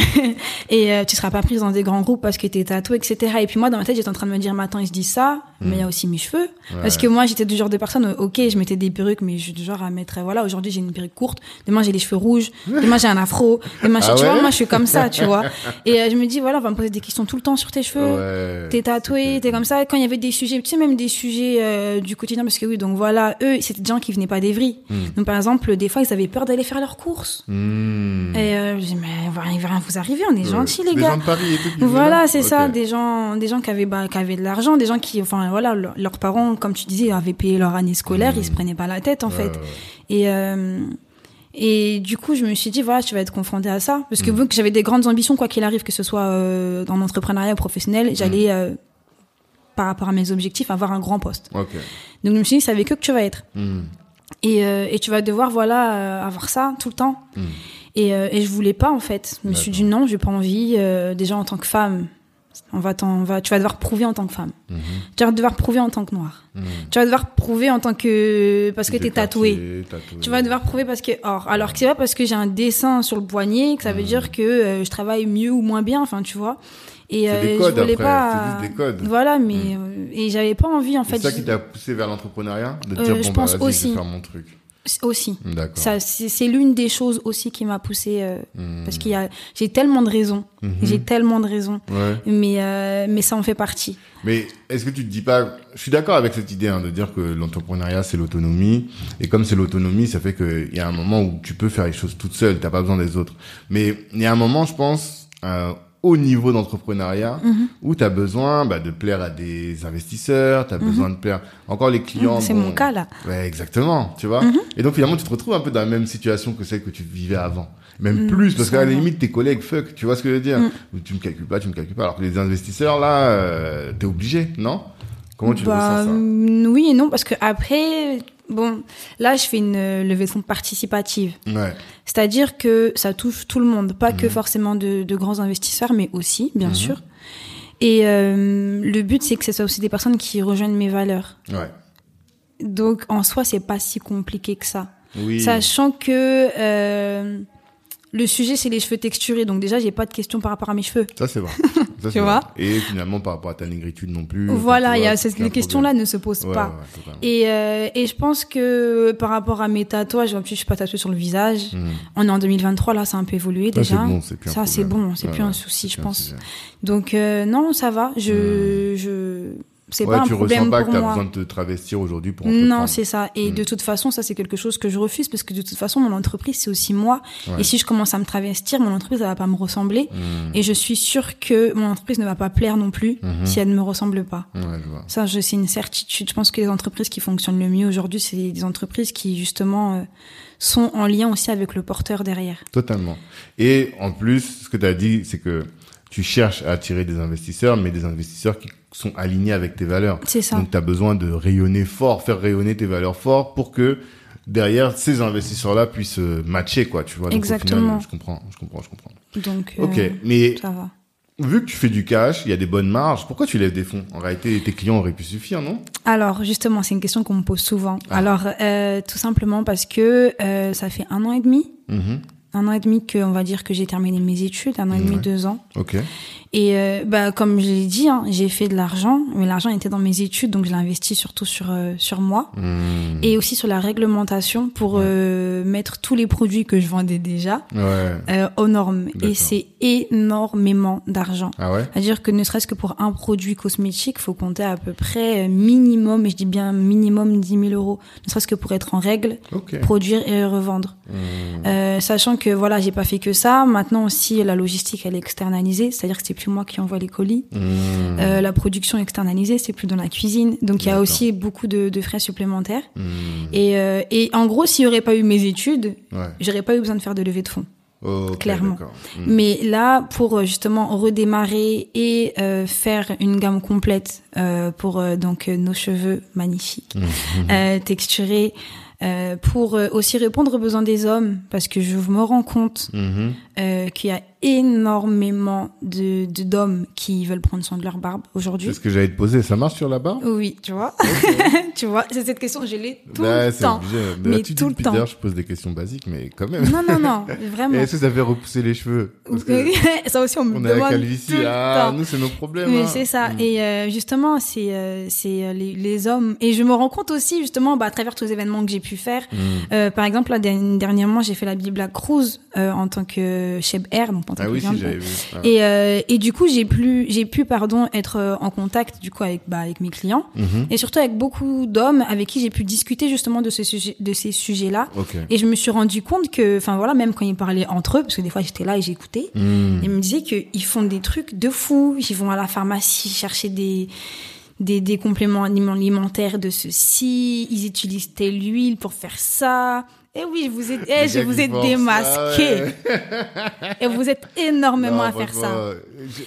et euh, tu seras pas prise dans des grands groupes parce que t'es tatoué etc et puis moi dans ma tête j'étais en train de me dire mais attends ils se disent ça mais il y a aussi mes cheveux parce que moi j'étais du genre de personne euh, ok je mettais des perruques mais je suis du genre à mettre euh, voilà aujourd'hui j'ai une perruque courte demain j'ai les cheveux rouges demain j'ai un afro demain Ah tu vois ouais moi je suis comme ça tu vois (laughs) et euh, je me dis voilà on va me poser des questions tout le temps sur tes cheveux Ouais. T'es tatoué, t'es comme ça. Quand il y avait des sujets, tu sais, même des sujets du quotidien, parce que oui, donc voilà, eux, c'était des gens qui venaient pas d'Evry. Donc par exemple, des fois, ils avaient peur d'aller faire leurs courses. Hmm. Et mais il va rien vous arriver, on est gentils, les des gars. gens de Paris et tout Voilà, là c'est ça, des gens, des gens qui avaient, bah, qui avaient de l'argent, des gens qui, enfin voilà, leur- leurs parents, comme tu disais, avaient payé leur année scolaire, ils se prenaient pas la tête en fait. Et euh, et du coup, je me suis dit voilà, tu vas être confronté à ça, parce que Mm. vu que j'avais des grandes ambitions, quoi qu'il arrive, que ce soit euh, dans l'entrepreneuriat ou professionnel, j'allais euh, par rapport à mes objectifs avoir un grand poste. Donc je me suis dit c'est avec eux que tu vas être. Hmm. Et, euh, et tu vas devoir voilà avoir ça tout le temps. Et, euh, et je voulais pas en fait. Je me suis dit non, j'ai pas envie. euh, déjà en tant que femme, on va, t'en- on va, tu vas devoir prouver en tant que femme. Mhm. Tu vas devoir prouver en tant que noire. Hmm. Tu vas devoir prouver en tant que parce que t'es tatoué. tatoué. Tu vas devoir prouver parce que or alors que c'est pas parce que j'ai un dessin sur le poignet que ça veut Hmm. dire que euh, je travaille mieux ou moins bien. Enfin tu vois. Et euh, des je codes voulais après, pas. des codes. Voilà, mais et j'avais pas envie en fait. C'est ça qui t'a poussé vers l'entrepreneuriat De te Euh, dire, je bon, bah, pense vas-y, je aussi. vais faire mon truc. Aussi. Ça, c'est l'une des choses aussi qui m'a poussée euh, Hmm. parce qu'il y a, j'ai tellement de raisons, Mhm. j'ai tellement de raisons, Ouais. mais euh, mais ça en fait partie. Mais est-ce que tu te dis pas, je suis d'accord avec cette idée hein, de dire que l'entrepreneuriat c'est l'autonomie et comme c'est l'autonomie, ça fait qu'il y a un moment où tu peux faire les choses toute seule, t'as pas besoin des autres. Mais il y a un moment, je pense, euh, au niveau d'entrepreneuriat Mhm. où tu as besoin bah, de plaire à des investisseurs, tu as besoin de plaire encore les clients. Mhm. C'est bon, mon cas là. Ouais, exactement, tu vois. Mhm. Et donc finalement, tu te retrouves un peu dans la même situation que celle que tu vivais avant. Même plus, parce qu'à la limite, tes collègues, fuck, tu vois ce que je veux dire. Tu me calcules pas, tu me calcules pas. Alors que les investisseurs, là, euh, t'es obligé, non? Comment tu Bah, ressens ça? mm, oui et non parce que après, bon, là je fais une euh, levée de fonds participative, Ouais. c'est-à-dire que ça touche tout le monde, pas Mhm. que forcément de, de grands investisseurs, mais aussi bien Mhm. sûr. Et euh, le but c'est que ce soit aussi des personnes qui rejoignent mes valeurs. Ouais. Donc en soi c'est pas si compliqué que ça. Oui. Sachant que euh, le sujet, c'est les cheveux texturés. Donc déjà, j'ai pas de questions par rapport à mes cheveux. Ça, c'est vrai. (laughs) Ça, Tu vois vrai. Et finalement, par rapport à ta négritude non plus. voilà, il y a les questions-là ne se posent Ouais, pas. ouais. Et, euh, et je pense que par rapport à mes tatouages, en plus, je suis pas tatouée sur le visage. Hmm. On est en 2023, là, ça a un peu évolué Ça, déjà. bon, plus ça, c'est bon, c'est Ouais, plus un souci, je pense. Donc euh, non, ça va. Je, je, c'est Ouais, pas un tu problème ressens pas pour que t'as moi. besoin de te travestir aujourd'hui pour Non, c'est ça. Et Mm. de toute façon, ça c'est quelque chose que je refuse parce que de toute façon, mon entreprise c'est aussi moi. Ouais. Et si je commence à me travestir, mon entreprise elle va pas me ressembler. Hmm. Et je suis sûre que mon entreprise ne va pas plaire non plus Mhm. si elle ne me ressemble pas. Ouais, je vois. Ça, je, c'est une certitude. Je pense que les entreprises qui fonctionnent le mieux aujourd'hui, c'est des entreprises qui justement euh, sont en lien aussi avec le porteur derrière. Totalement. Et en plus, ce que tu as dit, c'est que tu cherches à attirer des investisseurs, mais des investisseurs qui sont alignés avec tes valeurs. C'est ça. Donc, tu as besoin de rayonner fort, faire rayonner tes valeurs fort pour que derrière, ces investisseurs-là puissent euh, matcher, quoi, tu vois. Donc, au final, Exactement. je comprends, je comprends, je comprends. Donc, euh, Ok, mais ça va. vu que tu fais du cash, il y a des bonnes marges, pourquoi tu lèves des fonds? En réalité, tes clients auraient pu suffire, non? Alors, justement, c'est une question qu'on me pose souvent. Ah. Alors, euh, tout simplement parce que euh, ça fait un an et demi, Mhm. un an et demi que, on va dire que j'ai terminé mes études, un an et demi, Ouais. deux ans. Ok. Et euh, bah comme je l'ai dit, hein, j'ai fait de l'argent, mais l'argent était dans mes études, donc je l'ai investi surtout sur euh, sur moi Hmm. et aussi sur la réglementation pour euh, mettre tous les produits que je vendais déjà Ouais. euh, aux normes. Et c'est énormément d'argent. Ah ouais C'est-à-dire que ne serait-ce que pour un produit cosmétique, faut compter à peu près euh, minimum, et je dis bien minimum 10 000 euros, ne serait-ce que pour être en règle, produire et revendre. Euh, sachant que voilà, j'ai pas fait que ça. Maintenant aussi, la logistique elle est externalisée, c'est-à-dire que c'est plus moi qui envoie les colis. Hmm. Euh, la production externalisée, c'est plus dans la cuisine. Donc il y a aussi beaucoup de, de frais supplémentaires. Hmm. Et, euh, et en gros, s'il y aurait pas eu mes études, Ouais. j'aurais pas eu besoin de faire de levée de fonds. Clairement. Hmm. Mais là, pour euh, justement redémarrer et euh, faire une gamme complète euh, pour euh, donc nos cheveux magnifiques, texturés, pour aussi répondre aux besoins des hommes, parce que je me rends compte qu'il y a énormément de d'hommes qui veulent prendre soin de leur barbe aujourd'hui. C'est ce que j'allais te poser. Ça marche sur la barbe? Oui, tu vois. (laughs) tu vois, c'est cette question, je l'ai tout Ouais, le temps. obligé. Mais tu dis tout le temps. d'ailleurs, je pose des questions basiques, mais quand même. Non, non, non, (laughs) vraiment. Est-ce que ça fait repousser les cheveux? Parce que (laughs) ça aussi, on me on a la demande calvitie. tout le Ah, temps. nous, c'est nos problèmes. Mais hein. c'est ça. Mm. Et euh, justement, c'est euh, c'est euh, les, les hommes. Et je me rends compte aussi, justement, bah, à travers tous les événements que j'ai pu faire. Mm. Euh, par exemple, là, derni- dernièrement, j'ai fait la Bible Cruise euh, en tant que chef air, donc Ah oui, si, j'avais vu. Ah. Et, euh, et du coup, j'ai pu, j'ai pu, pardon, être euh, en contact du coup avec, bah, avec mes clients Mhm. et surtout avec beaucoup d'hommes avec qui j'ai pu discuter justement de ce sujet, de ces sujets-là. Et je me suis rendu compte que, enfin voilà, même quand ils parlaient entre eux, parce que des fois j'étais là et j'écoutais, Mm. ils me disaient qu'ils font des trucs de fou. Ils vont à la pharmacie chercher des, des, des compléments aliment- alimentaires de ceci. Ils utilisent telle huile pour faire ça. Et oui, je vous ai, eh, je vous ai forcent, démasqué. ah ouais. Et vous êtes énormément Non, à faire ça.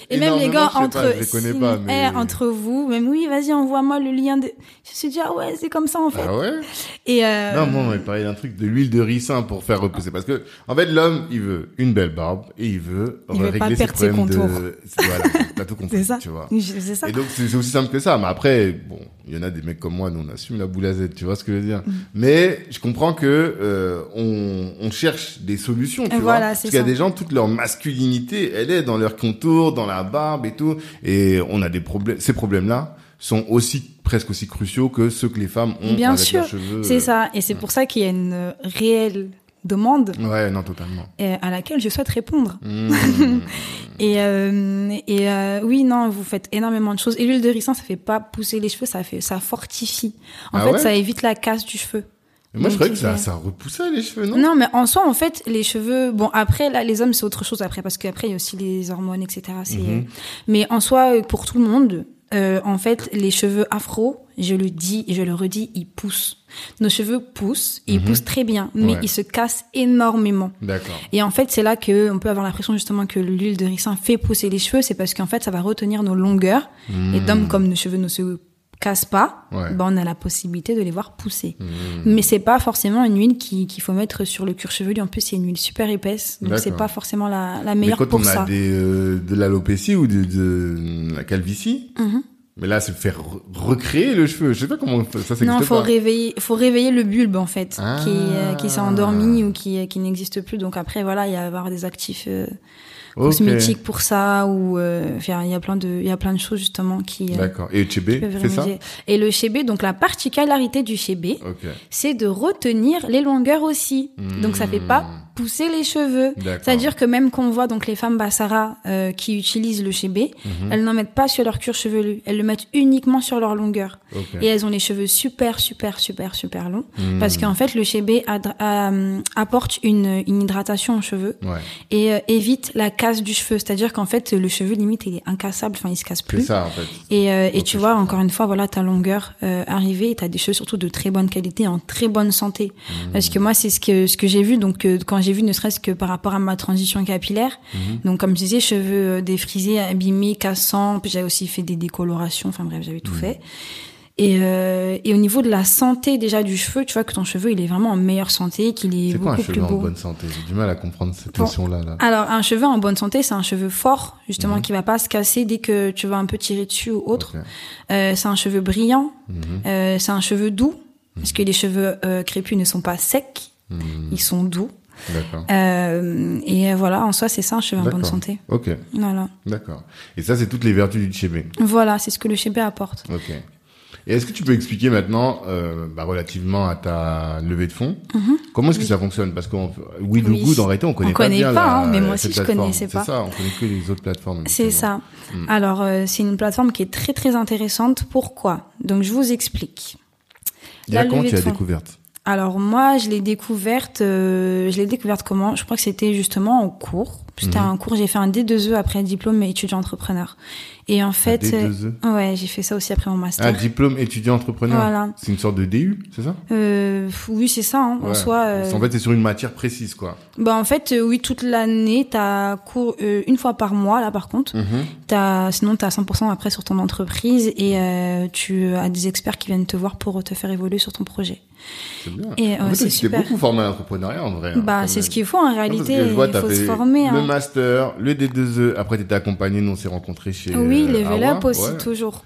Et même les gars entre, pas, je les connais pas, mais... eh, entre vous, même oui, vas-y, envoie-moi le lien de. Je me suis dit ah ouais, c'est comme ça en fait. Ah ouais? Et euh, Non, moi, on m'avait parlé d'un truc de l'huile de ricin pour faire repousser. Parce que, en fait, l'homme, il veut une belle barbe et il veut Il veut régler pas ses perdre ses problèmes de... contours. C'est- Voilà, t'as tout compris, c'est ça. tu vois. Ça. Et donc, c'est aussi simple que ça. Mais après, bon, il y en a des mecs comme moi, nous, on assume la boule à Z, tu vois ce que je veux dire. Mm. Mais je comprends que euh, on, on cherche des solutions, tu Et vois. voilà, Parce qu'il y a des gens, toute leur masculinité, elle est dans leur contour, dans la barbe et tout. Et on a des problèmes. Ces problèmes-là sont aussi presque aussi cruciaux que ceux que les femmes ont Bien avec sûr, leurs cheveux. C'est ça. Et c'est pour ça qu'il y a une euh, réelle demande Ouais, non, totalement. à laquelle je souhaite répondre. Mmh. (laughs) Et, euh, et euh, oui, non, vous faites énormément de choses. Et l'huile de ricin, ça fait pas pousser les cheveux, ça fait, ça fortifie. En Ah fait, ouais ça évite la casse du cheveu. Mais moi, je croyais que ça, ça repoussait les cheveux, non? Non, mais en soi, en fait, les cheveux, bon, après, là, les hommes, c'est autre chose après, parce qu'après, il y a aussi les hormones, etc. Mhm. Mais en soi, pour tout le monde, euh, en fait, les cheveux afro, je le dis et je le redis, ils poussent. Nos cheveux poussent, et ils Mhm. poussent très bien, mais Ouais. ils se cassent énormément. D'accord. Et en fait, c'est là que on peut avoir l'impression justement que l'huile de ricin fait pousser les cheveux, c'est parce qu'en fait, ça va retenir nos longueurs. Et Mmh. d'hommes comme nos cheveux ne se cassent pas, Ouais. ben on a la possibilité de les voir pousser. Mmh. Mais c'est pas forcément une huile qui- qu'il faut mettre sur le cuir chevelu. En plus, c'est une huile super épaisse, donc c'est pas forcément la, la Mais meilleure quand pour on a ça. des, euh, de l'alopécie ou de, de la calvitie, Mhm. mais là, c'est faire re- recréer le cheveu. Je sais pas comment ça s'existe Non, faut pas. réveiller, faut réveiller le bulbe en fait, Ah. qui, euh, qui s'est endormi ou qui, qui n'existe plus. Donc après, voilà, il y a avoir des actifs euh, Cosmétiques pour ça ou euh, il y a plein de, il y a plein de choses justement qui. euh, D'accord. Et Chébé peuvent fait ça. Et le chébé, donc la particularité du chébé, c'est de retenir les longueurs aussi. Donc ça fait pas pousser les cheveux. C'est-à-dire que même qu'on voit donc les femmes Bassara euh, qui utilisent le chébé, Mhm. elles n'en mettent pas sur leur cuir chevelu, elles le mettent uniquement sur leur longueur. Et elles ont les cheveux super, super, super, super longs. Mmh. Parce qu'en fait, le chébé euh, apporte une, une hydratation aux cheveux Ouais. et euh, évite la casse du cheveu. C'est-à-dire qu'en fait, le cheveu, limite, il est incassable, enfin, il se casse plus. ça, en fait. Et, euh, et tu vois, encore une fois, voilà, ta longueur arrivée et t'as des cheveux surtout de très bonne qualité, en très bonne santé. Mmh. Parce que moi, c'est ce que ce que j'ai vu. Donc, quand j'ai vu, ne serait-ce que par rapport à ma transition capillaire, Mhm. donc comme je disais, cheveux euh, défrisés, abîmés, cassants. Puis j'avais aussi fait des décolorations. Enfin bref, j'avais Mhm. tout fait. Et, euh, et au niveau de la santé déjà du cheveu, tu vois que ton cheveu, il est vraiment en meilleure santé, qu'il est, C'est quoi un plus cheveu en bonne santé? J'ai du mal à comprendre cette Bon. notion-là. Là. Alors, un cheveu en bonne santé, c'est un cheveu fort, justement, Mhm. qui va pas se casser dès que tu vas un peu tirer dessus ou autre. Euh, c'est un cheveu brillant, Mhm. euh, c'est un cheveu doux, parce que les cheveux crépus ne sont pas secs, Mhm. ils sont doux. Euh, et euh, voilà, en soi, c'est ça, un cheveu en bonne santé. Ok. Voilà. D'accord. Et ça, c'est toutes les vertus du Chébé. Voilà, c'est ce que le chébé apporte. Ok. Et est-ce que tu peux expliquer maintenant, euh, bah, relativement à ta levée de fonds, comment est-ce que ça fonctionne? Parce le Mhm. Oui. goût, en réalité, on connaît On pas connaît bien pas, la- hein, mais moi aussi, je connaissais pas. C'est ça, on connaît que les autres plateformes. C'est ça. Mm. Alors, euh, c'est une plateforme qui est très très intéressante. Pourquoi? Donc, je vous explique. Il y a La quand levée tu de fonds. découverte? Alors moi, je l'ai découverte, euh, je l'ai découverte comment? Je crois que c'était justement en cours. C'était Mhm. un cours, j'ai fait un D2E après diplôme étudiant entrepreneur. Et en fait, D2E? euh, ouais, j'ai fait ça aussi après mon master. Ah, diplôme étudiant entrepreneur? Voilà. C'est une sorte de DU, c'est ça? Euh, oui, c'est ça. Hein, En soi, euh, En fait, c'est sur une matière précise, quoi. bah en fait, euh, oui, toute l'année, t'as cours une fois par mois là. Par contre, Mhm. t'as, sinon t'as 100% après sur ton entreprise et euh, tu as des experts qui viennent te voir pour te faire évoluer sur ton projet. C'est bien. Et, en ouais, fait, c'est super. beaucoup formé à l'entrepreneuriat en vrai. hein, Bah, c'est ce qu'il faut en réalité. que je vois, il faut se former. Le hein. master, le D2E, après t'étais accompagné, nous on s'est rencontrés chez Oui, euh, level Awa. up aussi, Ouais. toujours.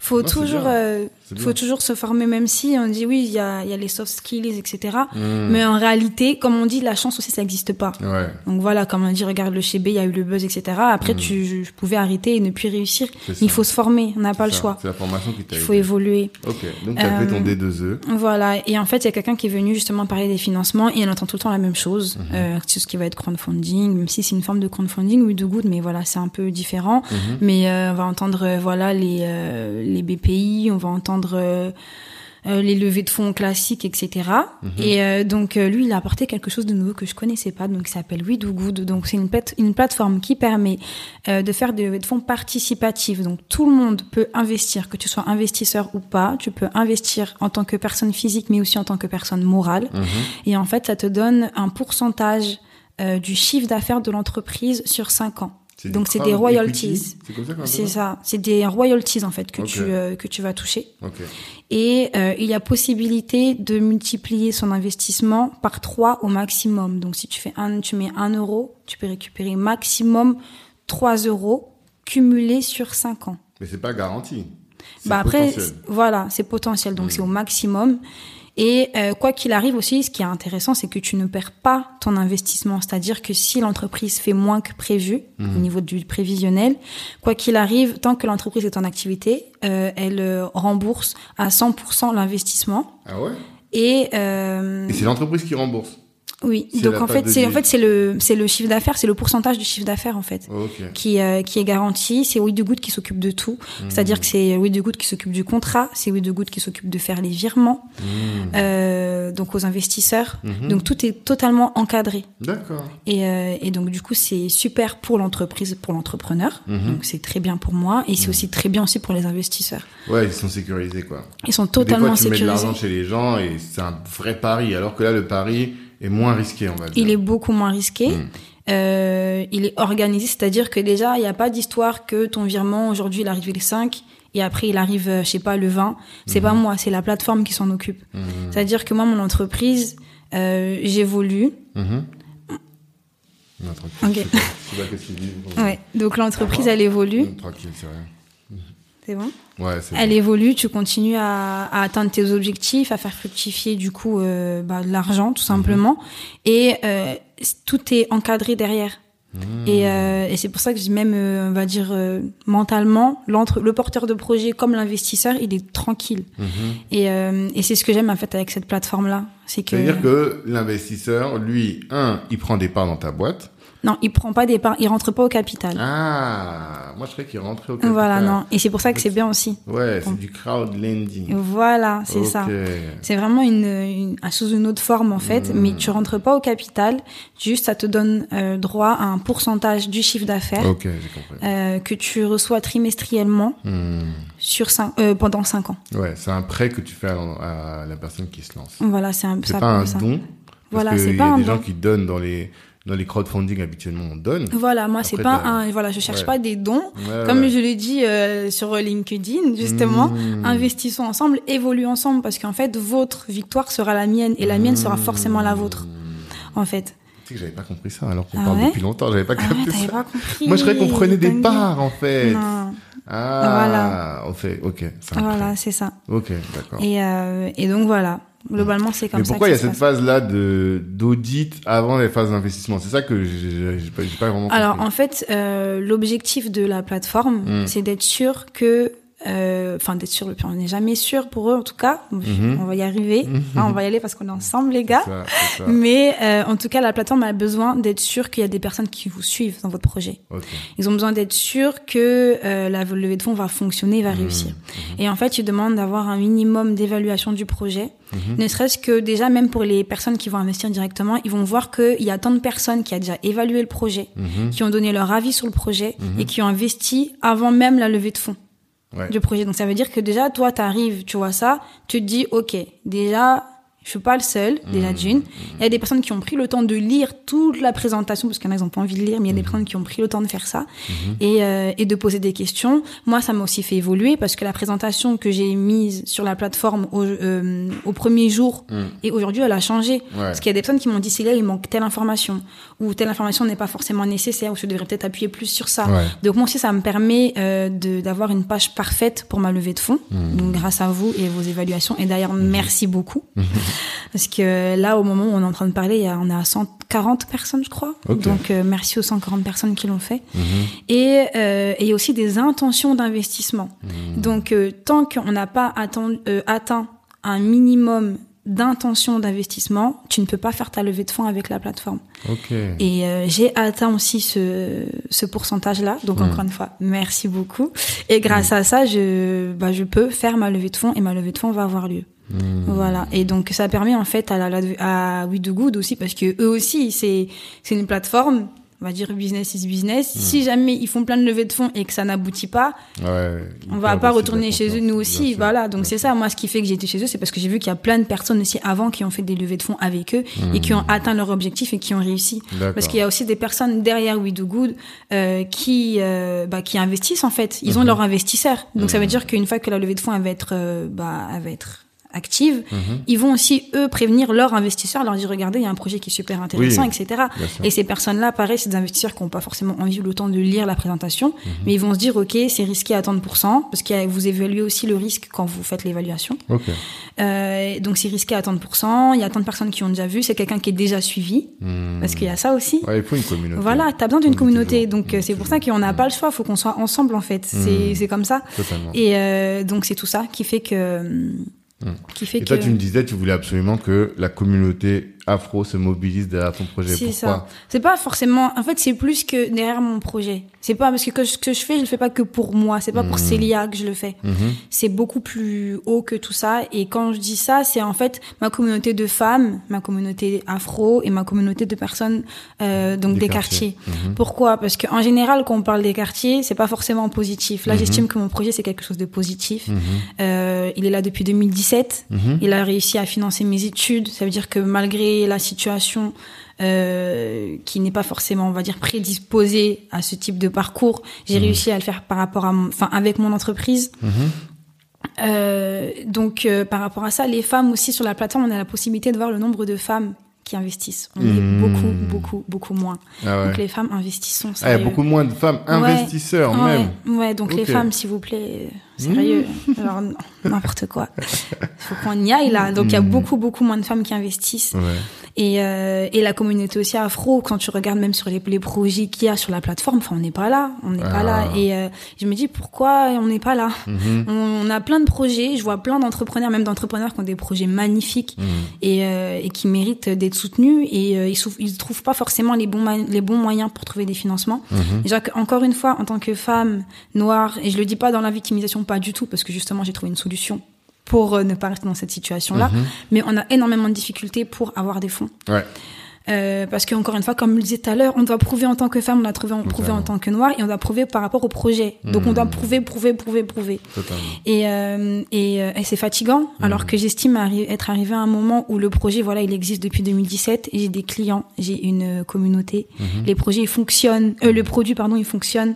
Faut Non, toujours, euh, C'est faut toujours se former, même si on dit oui, il y a, il y a les soft skills, etc. Hmm. Mais en réalité, comme on dit, la chance aussi, ça n'existe pas. Ouais, Donc voilà, comme on dit, regarde le CB, il y a eu le buzz, etc. Après, tu, je, pouvais arrêter et ne plus réussir. Il faut se former, on n'a pas le choix. C'est la formation qui t'a Il faut évoluer. Ok, donc t'as fait ton Euh, D2E. Voilà, et en fait, il y a quelqu'un qui est venu justement parler des financements et on entend tout le temps la même chose, Mhm. euh, tout ce qui va être crowdfunding, même si c'est une forme de crowdfunding, oui, de good, mais voilà, c'est un peu différent. Mhm. Mais euh, on va entendre euh, voilà les euh, les BPI, on va entendre euh, euh, les levées de fonds classiques, etc. Mhm. Et euh, donc lui, il a apporté quelque chose de nouveau que je connaissais pas, donc il s'appelle We Do Good. Donc c'est une, plate- une plateforme qui permet de faire des levées de fonds participatives. Donc tout le monde peut investir, que tu sois investisseur ou pas. Tu peux investir en tant que personne physique, mais aussi en tant que personne morale. Mhm. Et en fait, ça te donne un pourcentage du chiffre d'affaires de l'entreprise sur 5 ans. Donc c'est des royalties. C'est comme ça C'est ça, c'est des royalties en fait que tu euh, que tu vas toucher. Et euh, il y a possibilité de multiplier son investissement par 3 au maximum. Donc si tu fais un, tu mets 1 euro, tu peux récupérer maximum 3 euros cumulés sur 5 ans. Mais c'est pas garanti. Bah après, voilà, c'est potentiel, donc Mm. c'est au maximum. Et euh, quoi qu'il arrive aussi, ce qui est intéressant, c'est que tu ne perds pas ton investissement. C'est-à-dire que si l'entreprise fait moins que prévu au niveau du prévisionnel, quoi qu'il arrive, tant que l'entreprise est en activité, euh, elle euh, rembourse à 100% l'investissement. Ah ouais? Et, euh, Et c'est l'entreprise qui rembourse. Oui, donc en fait, de c'est en fait c'est le c'est le chiffre d'affaires, c'est le pourcentage du chiffre d'affaires en fait qui, euh, qui est garanti. C'est We Do Good qui s'occupe de tout. Hmm. C'est-à-dire que c'est We Do Good qui s'occupe du contrat, c'est We Do Good qui s'occupe de faire les virements, Hmm. euh, donc aux investisseurs. Mhm. Donc tout est totalement encadré. D'accord. Et, euh, et donc du coup c'est super pour l'entreprise, pour l'entrepreneur. Mhm. Donc c'est très bien pour moi et c'est aussi très bien aussi pour les investisseurs. Ouais, ils sont sécurisés quoi. Ils sont Des totalement fois, tu mets de l'argent chez les gens et c'est un vrai pari, alors que là, le pari est moins risqué, on va dire. Il est beaucoup moins risqué. Mm. Euh, il est organisé, c'est-à-dire que déjà, il n'y a pas d'histoire que ton virement, aujourd'hui, il arrive le 5 et après, il arrive, euh, je sais pas, le 20. C'est Mm. pas moi, c'est la plateforme qui s'en occupe. Mhm. C'est-à-dire que moi, mon entreprise, euh, j'évolue. Ok. Ouais. Donc, l'entreprise, elle évolue. C'est bon? Ouais, Elle évolue, tu continues à, à atteindre tes objectifs, à faire fructifier, du coup, euh, bah, de l'argent, tout simplement. Et, euh, tout est encadré derrière. Mhm. Et, euh, et c'est pour ça que même, on va dire, mentalement, l'entre le porteur de projet comme l'investisseur, il est tranquille. Mhm. Et, et c'est ce que j'aime en fait avec cette plateforme-là. C'est que, C'est-à-dire que l'investisseur, lui, un, il prend des parts dans ta boîte. Non, il prend pas des parts, il rentre pas au capital. Ah, moi je croyais qu'il rentrait au capital. voilà, non. Et c'est pour ça que c'est bien aussi. Ouais, c'est du crowd lending. Voilà, c'est ça. C'est vraiment une, une ah, sous une autre forme en fait, Hmm. mais tu rentres pas au capital. Juste, ça te donne euh, droit à un pourcentage du chiffre d'affaires euh, que tu reçois trimestriellement Hmm. sur cinq, euh, pendant 5 ans. Ouais, c'est un prêt que tu fais à, à la personne qui se lance. Voilà, c'est un C'est pas un ça. don? Parce Voilà, c'est il y pas a un des don. gens qui donnent dans les dans les crowdfunding habituellement on donne. Voilà, moi c'est pas un voilà, je cherche Ouais. pas des dons. Ouais, Comme ouais. je l'ai dit euh, sur LinkedIn justement, Mmh. investissons ensemble, évoluons ensemble parce qu'en fait votre victoire sera la mienne et la mienne sera Mmh. forcément la vôtre en fait. Tu sais que j'avais pas compris ça alors qu'on Ah parle depuis longtemps, j'avais pas Ah capté ça. pas compris. Moi je croyais qu'on prenait des parts en fait. Non, Ah, on fait OK, voilà, c'est ça. OK, d'accord. Et euh, et donc voilà, globalement c'est comme Mais ça. pourquoi il y a cette se passe. phase là de d'audit avant les phases d'investissement? C'est ça que j'ai pas, pas vraiment Alors compris. en fait, euh, l'objectif de la plateforme, Mm. c'est d'être sûr que, euh, enfin d'être sûr, on n'est jamais sûr pour eux en tout cas. Mhm. On va y arriver, Mhm. Hein, on va y aller parce qu'on est ensemble les gars. Ça, ça. Mais euh, en tout cas, la plateforme a besoin d'être sûr qu'il y a des personnes qui vous suivent dans votre projet. Ils ont besoin d'être sûrs que euh, la levée de fonds va fonctionner, va réussir. Mhm. Et en fait, ils demandent d'avoir un minimum d'évaluation du projet. Ne serait-ce que déjà, même pour les personnes qui vont investir directement, ils vont voir qu'il y a tant de personnes qui ont déjà évalué le projet, qui ont donné leur avis sur le projet et qui ont investi avant même la levée de fonds Du projet. Donc ça veut dire que déjà, toi, tu arrives, tu vois ça, tu te dis, OK, déjà, Je suis pas le seul, déjà Mmh. d'une. Il y a des personnes qui ont pris le temps de lire toute la présentation, parce qu'il y en a, ils ont pas envie de lire, mais il y a des personnes qui ont pris le temps de faire ça et, euh, et de poser des questions. Moi, ça m'a aussi fait évoluer parce que la présentation que j'ai mise sur la plateforme au, euh, au premier jour et aujourd'hui, elle a changé. Parce qu'il y a des personnes qui m'ont dit, c'est là, il manque telle information ou telle information n'est pas forcément nécessaire ou je devrais peut-être appuyer plus sur ça. Ouais. Donc moi aussi, ça me permet euh, d'avoir une page parfaite pour ma levée de fonds. Mmh. Donc grâce à vous et vos évaluations. Et d'ailleurs, merci beaucoup. Parce que là, au moment où on est en train de parler, il y a, on est à 140 personnes, je crois. Donc euh, merci aux 140 personnes qui l'ont fait. Mhm. Et euh, et il y a aussi des intentions d'investissement. Mmh. Donc euh, tant qu'on n'a pas atteint, euh, atteint un minimum d'intention d'investissement, tu ne peux pas faire ta levée de fonds avec la plateforme. Et euh, j'ai atteint aussi ce, ce pourcentage-là. Donc encore une fois, merci beaucoup. Et grâce à ça, je, bah, je peux faire ma levée de fonds et ma levée de fonds va avoir lieu. Mm. Voilà. Et donc ça permet en fait à la, à We Do Good aussi parce que eux aussi c'est c'est une plateforme. On va dire business is business. Si jamais ils font plein de levées de fonds et que ça n'aboutit pas, Ouais, on va pas retourner chez eux nous aussi. Voilà. Donc c'est ça. Moi, ce qui fait que j'ai été chez eux, c'est parce que j'ai vu qu'il y a plein de personnes aussi avant qui ont fait des levées de fonds avec eux et qui ont atteint leur objectif et qui ont réussi. Parce qu'il y a aussi des personnes derrière We Do Good euh, qui euh, bah, qui investissent en fait. Ils ont leur investisseur. Donc ça veut dire qu'une fois que la levée de fonds elle va être euh, bah elle va être active, Mhm. ils vont aussi eux prévenir leur investisseur, leur dire regardez il y a un projet qui est super intéressant, Oui, etc. Et ces personnes-là, pareil, c'est des investisseurs qui n'ont pas forcément envie ou le temps de lire la présentation, Mhm. mais ils vont se dire ok c'est risqué à tant de pourcents parce que vous évaluez aussi le risque quand vous faites l'évaluation. Ok. Euh, donc c'est risqué à tant de pourcents. Il y a tant de personnes qui ont déjà vu. C'est quelqu'un qui est déjà suivi Mm. parce qu'il y a ça aussi. Ouais, il faut une communauté. Voilà, t'as besoin d'une communauté, toujours. donc On euh, c'est pour ça qu'on n'a pas le choix, faut qu'on soit ensemble en fait. C'est c'est comme ça. Totalement. Et euh, donc c'est tout ça qui fait que qui fait Et que toi, tu me disais, tu voulais absolument que la communauté afro se mobilise derrière ton projet. c'est ça. C'est pas forcément. En fait, c'est plus que derrière mon projet. C'est pas parce que ce que je fais, je le fais pas que pour moi. C'est pas pour Célia que je le fais. Mhm. C'est beaucoup plus haut que tout ça. Et quand je dis ça, c'est en fait ma communauté de femmes, ma communauté afro et ma communauté de personnes euh, donc Des des, quartiers. quartiers. Mhm. Pourquoi? Parce qu'en général, quand on parle des quartiers, c'est pas forcément positif. Là, j'estime que mon projet c'est quelque chose de positif. Euh, il est là depuis 2017. Mhm. Il a réussi à financer mes études. Ça veut dire que malgré la situation euh, qui n'est pas forcément, on va dire, prédisposée à ce type de parcours, j'ai réussi à le faire par rapport à, enfin, avec mon entreprise. Mhm. Euh, donc, euh, par rapport à ça, les femmes aussi sur la plateforme, on a la possibilité de voir le nombre de femmes qui investissent. On Mhm. est beaucoup, beaucoup, beaucoup moins. Ah ouais. Donc les femmes investissent. Ah, il y a sérieux. beaucoup moins de femmes investisseurs Ouais, même. Ouais, donc les femmes, s'il vous plaît, euh, sérieux. (laughs) Alors, non, n'importe quoi. Il (laughs) faut qu'on y aille là. Donc il y a Mhm. beaucoup, beaucoup moins de femmes qui investissent. Et, euh, et la communauté aussi afro, quand tu regardes même sur les, les projets qu'il y a sur la plateforme, enfin, on n'est pas là. On n'est Ah. pas là. Et euh, je me dis, pourquoi on n'est pas là? Mhm. on, on a plein de projets. Je vois plein d'entrepreneurs, même d'entrepreneurs qui ont des projets magnifiques Mhm. et, euh, et qui méritent d'être soutenus. Et euh, ils, ils trouvent pas forcément les bons, les bons moyens pour trouver des financements. Déjà, que, encore une fois, en tant que femme noire, et je le dis pas dans la victimisation, pas du tout, parce que justement, j'ai trouvé une solution pour euh, ne pas rester dans cette situation-là. Mhm. Mais on a énormément de difficultés pour avoir des fonds. Ouais. Euh, parce que encore une fois, comme je le disais tout à l'heure, on doit prouver en tant que femme, on doit trouver, prouver en tant que noire, et on doit prouver par rapport au projet. Donc on doit prouver, prouver, prouver, prouver. Totalement. Et, euh, et, euh, et c'est fatigant, alors que j'estime arri- être arrivé à un moment où le projet, voilà, il existe depuis 2017. et J'ai des clients, j'ai une euh, communauté. Les projets, ils fonctionnent. Euh, le produit, pardon, il fonctionne.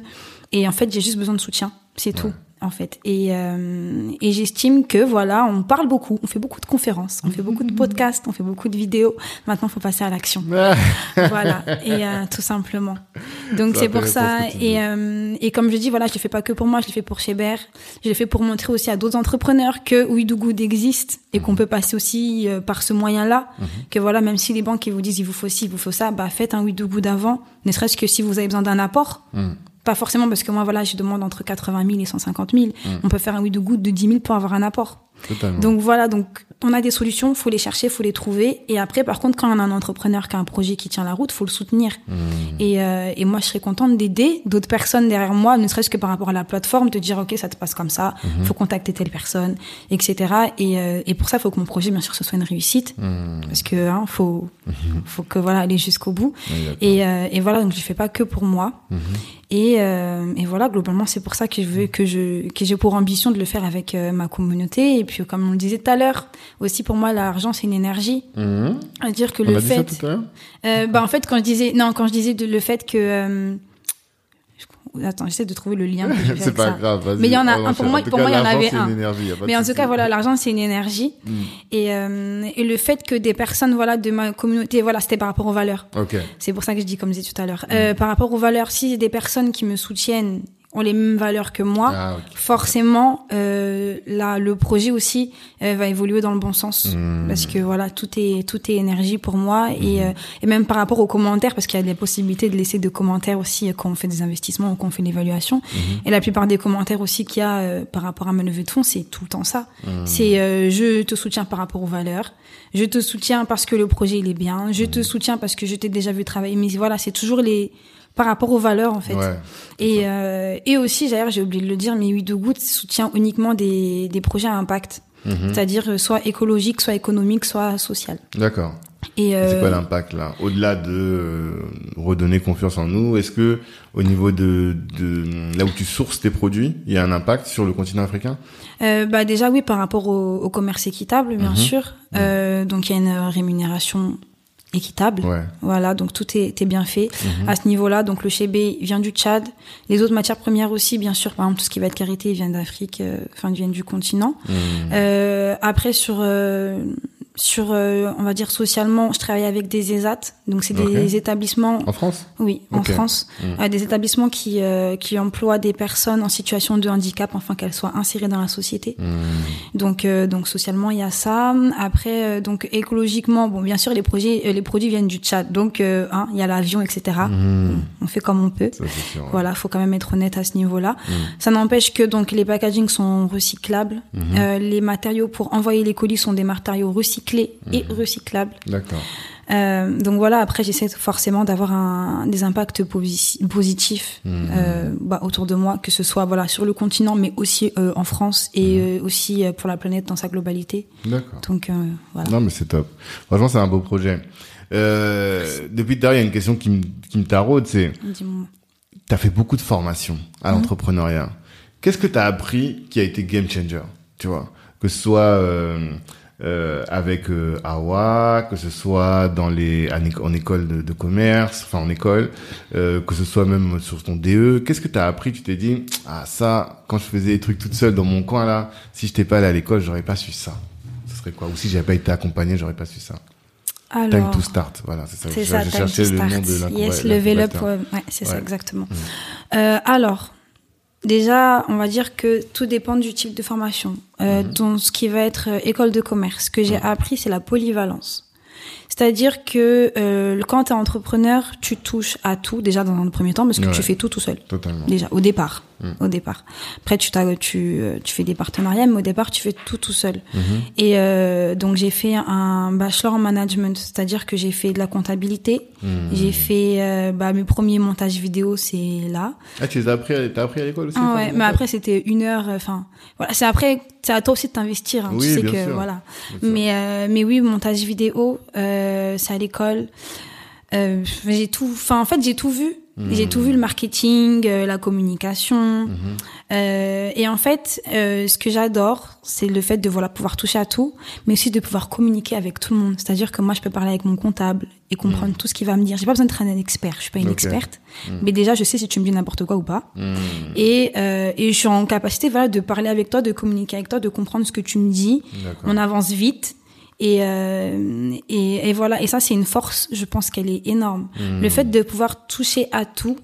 Et en fait, j'ai juste besoin de soutien. C'est tout. En fait, et, euh, et j'estime que voilà, on parle beaucoup, on fait beaucoup de conférences, on fait beaucoup de (laughs) podcasts, on fait beaucoup de vidéos. Maintenant, il faut passer à l'action. (laughs) Voilà et euh, tout simplement. Donc C'est pour ça et euh, et comme je dis voilà je le fais pas que pour moi je le fais pour Cheber je le fais pour montrer aussi à d'autres entrepreneurs que We Do Good existe et qu'on peut passer aussi par ce moyen là que voilà même si les banques ils vous disent il vous faut ci il vous faut ça bah faites un We Do Good avant ne serait-ce que si vous avez besoin d'un apport. Mhm. Pas forcément parce que moi voilà je demande entre 80 000 et 150 000 on peut faire un We Do Good de 10 000 pour avoir un apport Totalement. donc voilà, donc on a des solutions, faut les chercher, faut les trouver. Et après, par contre, quand on a un entrepreneur qui a un projet qui tient la route, faut le soutenir. Mhm. Et, euh, et moi, je serais contente d'aider d'autres personnes derrière moi, ne serait-ce que par rapport à la plateforme, de dire ok, ça te passe comme ça, Mhm. faut contacter telle personne, etc. Et, euh, et pour ça, faut que mon projet, bien sûr, ce soit une réussite, Mhm. parce que hein, faut, faut que voilà, aller jusqu'au bout. Et, euh, et voilà, donc je fais pas que pour moi. Et, et voilà, globalement, c'est pour ça que je veux que je que j'ai pour ambition de le faire avec ma communauté. Et puis, comme on le disait tout à l'heure, aussi pour moi, l'argent, c'est une énergie. Mhm. C'est-à-dire que On le a dit ça fait. tout à l'heure Euh, bah, en fait, quand je disais, non, quand je disais de, le fait que, euh, attends, j'essaie de trouver le lien. que (laughs) C'est pas ça. grave, vas-y. Mais il y en a on un, pour moi- pour il y en avait un. énergie, a Mais en tout cas, voilà, l'argent, c'est une énergie. Mm. Et, euh, et le fait que des personnes, voilà, de ma communauté, voilà, c'était par rapport aux valeurs. C'est pour ça que je dis comme je disais tout à l'heure. Euh, par rapport aux valeurs, si des personnes qui me soutiennent ont les mêmes valeurs que moi, Ah, forcément, euh, là, le projet aussi euh, va évoluer dans le bon sens. Mm. Parce que voilà, tout est tout est énergie pour moi et, euh, et même par rapport aux commentaires, parce qu'il y a des possibilités de laisser des commentaires aussi quand on fait des investissements ou quand on fait l'évaluation. Et la plupart des commentaires aussi qu'il y a par rapport à ma levée de fonds, c'est tout le temps ça. C'est euh, je te soutiens par rapport aux valeurs, je te soutiens parce que le projet il est bien, je te soutiens parce que je t'ai déjà vu travailler. Mais voilà, c'est toujours les par rapport aux valeurs en fait. Ouais. Et, euh, et aussi, d'ailleurs, j'ai oublié de le dire, mais Huit de Goutte soutient uniquement des, des projets à impact. Mhm. C'est-à-dire euh, soit écologique, soit économique, soit social. D'accord. Et C'est euh, quoi l'impact là? Au-delà de euh, redonner confiance en nous, est-ce que au niveau de, de là où tu sources tes produits, il y a un impact sur le continent africain? Euh, bah déjà oui, par rapport au, au commerce équitable, bien Mhm. sûr. Euh, donc il y a une euh, rémunération équitable. Ouais. Voilà, donc tout est, est bien fait Mhm. à ce niveau-là. Donc le chébé vient du Tchad, les autres matières premières aussi, bien sûr. Par exemple, tout ce qui va être karité vient d'Afrique, euh, enfin viennent du continent. Mhm. Euh, après sur euh, sur euh, on va dire socialement, je travaille avec des ESAT, donc c'est des établissements En France? Oui, en. France, Mm. euh, des établissements qui euh, qui emploient des personnes en situation de handicap, enfin qu'elles soient insérées dans la société. Mhm. Donc euh, donc socialement il y a ça. Après euh, donc écologiquement, bon bien sûr les projets les produits viennent du Tchad, donc euh, hein, il y a l'avion etc. Mhm. On fait comme on peut. Ça c'est sûr. ouais. Voilà, faut quand même être honnête à ce niveau-là. Ça n'empêche que donc les packagings sont recyclables. Les matériaux pour envoyer les colis sont des matériaux recyclés et Mhm. recyclables. D'accord. Euh, donc voilà, après j'essaie forcément d'avoir un, des impacts posi- positifs Mhm. euh, bah, autour de moi, que ce soit voilà sur le continent, mais aussi euh, en France et euh, aussi pour la planète dans sa globalité. D'accord. Donc voilà. Non mais c'est top. Franchement c'est un beau projet. Depuis l'heure, il y a une question qui me qui me taraude, c'est Dis-moi. tu as fait beaucoup de formations à Mhm. l'entrepreneuriat. Qu'est-ce que tu as appris qui a été game changer, tu vois Que ce soit euh, avec euh, Awa, que ce soit dans les en, éco- en école de, de commerce, enfin en école, euh, que ce soit même sur ton DE. Qu'est-ce que tu as appris? Tu t'es dit ah ça quand je faisais des trucs toute seule dans mon coin là, si je t'ai pas allé à l'école, j'aurais pas su ça. Ce serait quoi? Ou si j'avais pas été accompagné, j'aurais pas su ça. Time Alors, to start, voilà, c'est ça. c'est ça, time cherchais to le start. nom de Yes, level up, l'incubateur. ouais, ouais, c'est ça exactement. Euh, alors, déjà, on va dire que tout dépend du type de formation. Euh, Mhm. Dans ce qui va être euh, école de commerce, ce que j'ai appris, c'est la polyvalence. C'est-à-dire que euh, quand tu es entrepreneur, tu touches à tout déjà dans un premier temps parce que Ouais. tu fais tout tout seul. Totalement. Déjà, au départ. Mm. Au départ. Après, tu, tu, euh, tu fais des partenariats, mais au départ, tu fais tout tout seul. Mhm. Et euh, donc, j'ai fait un bachelor en management, c'est-à-dire que j'ai fait de la comptabilité. Mhm. J'ai fait euh, bah, mes premiers montages vidéo, c'est là. Ah, tu les as appris, t'as appris à l'école aussi Ah ouais, mais après, c'était une heure. Enfin, voilà, c'est après, c'est à toi aussi de t'investir. Hein, Oui, tu sais bien que sûr. voilà. Bien. Mais euh, mais oui, montage vidéo, euh, c'est à l'école. Euh, j'ai tout. Enfin, en fait, j'ai tout vu. Mhm. J'ai tout vu le marketing, euh, la communication. Mhm. Euh, et en fait, euh, ce que j'adore, c'est le fait de voilà pouvoir toucher à tout, mais aussi de pouvoir communiquer avec tout le monde. C'est-à-dire que moi, je peux parler avec mon comptable et comprendre tout ce qu'il va me dire. J'ai pas besoin d'être un expert. Je suis pas une experte, mais déjà, je sais si tu me dis n'importe quoi ou pas. Mhm. Et, euh, et je suis en capacité voilà de parler avec toi, de communiquer avec toi, de comprendre ce que tu me dis. On avance vite. Et, euh, et, et voilà, et ça c'est une force, je pense qu'elle est énorme. Mhm. Le fait de pouvoir toucher à tout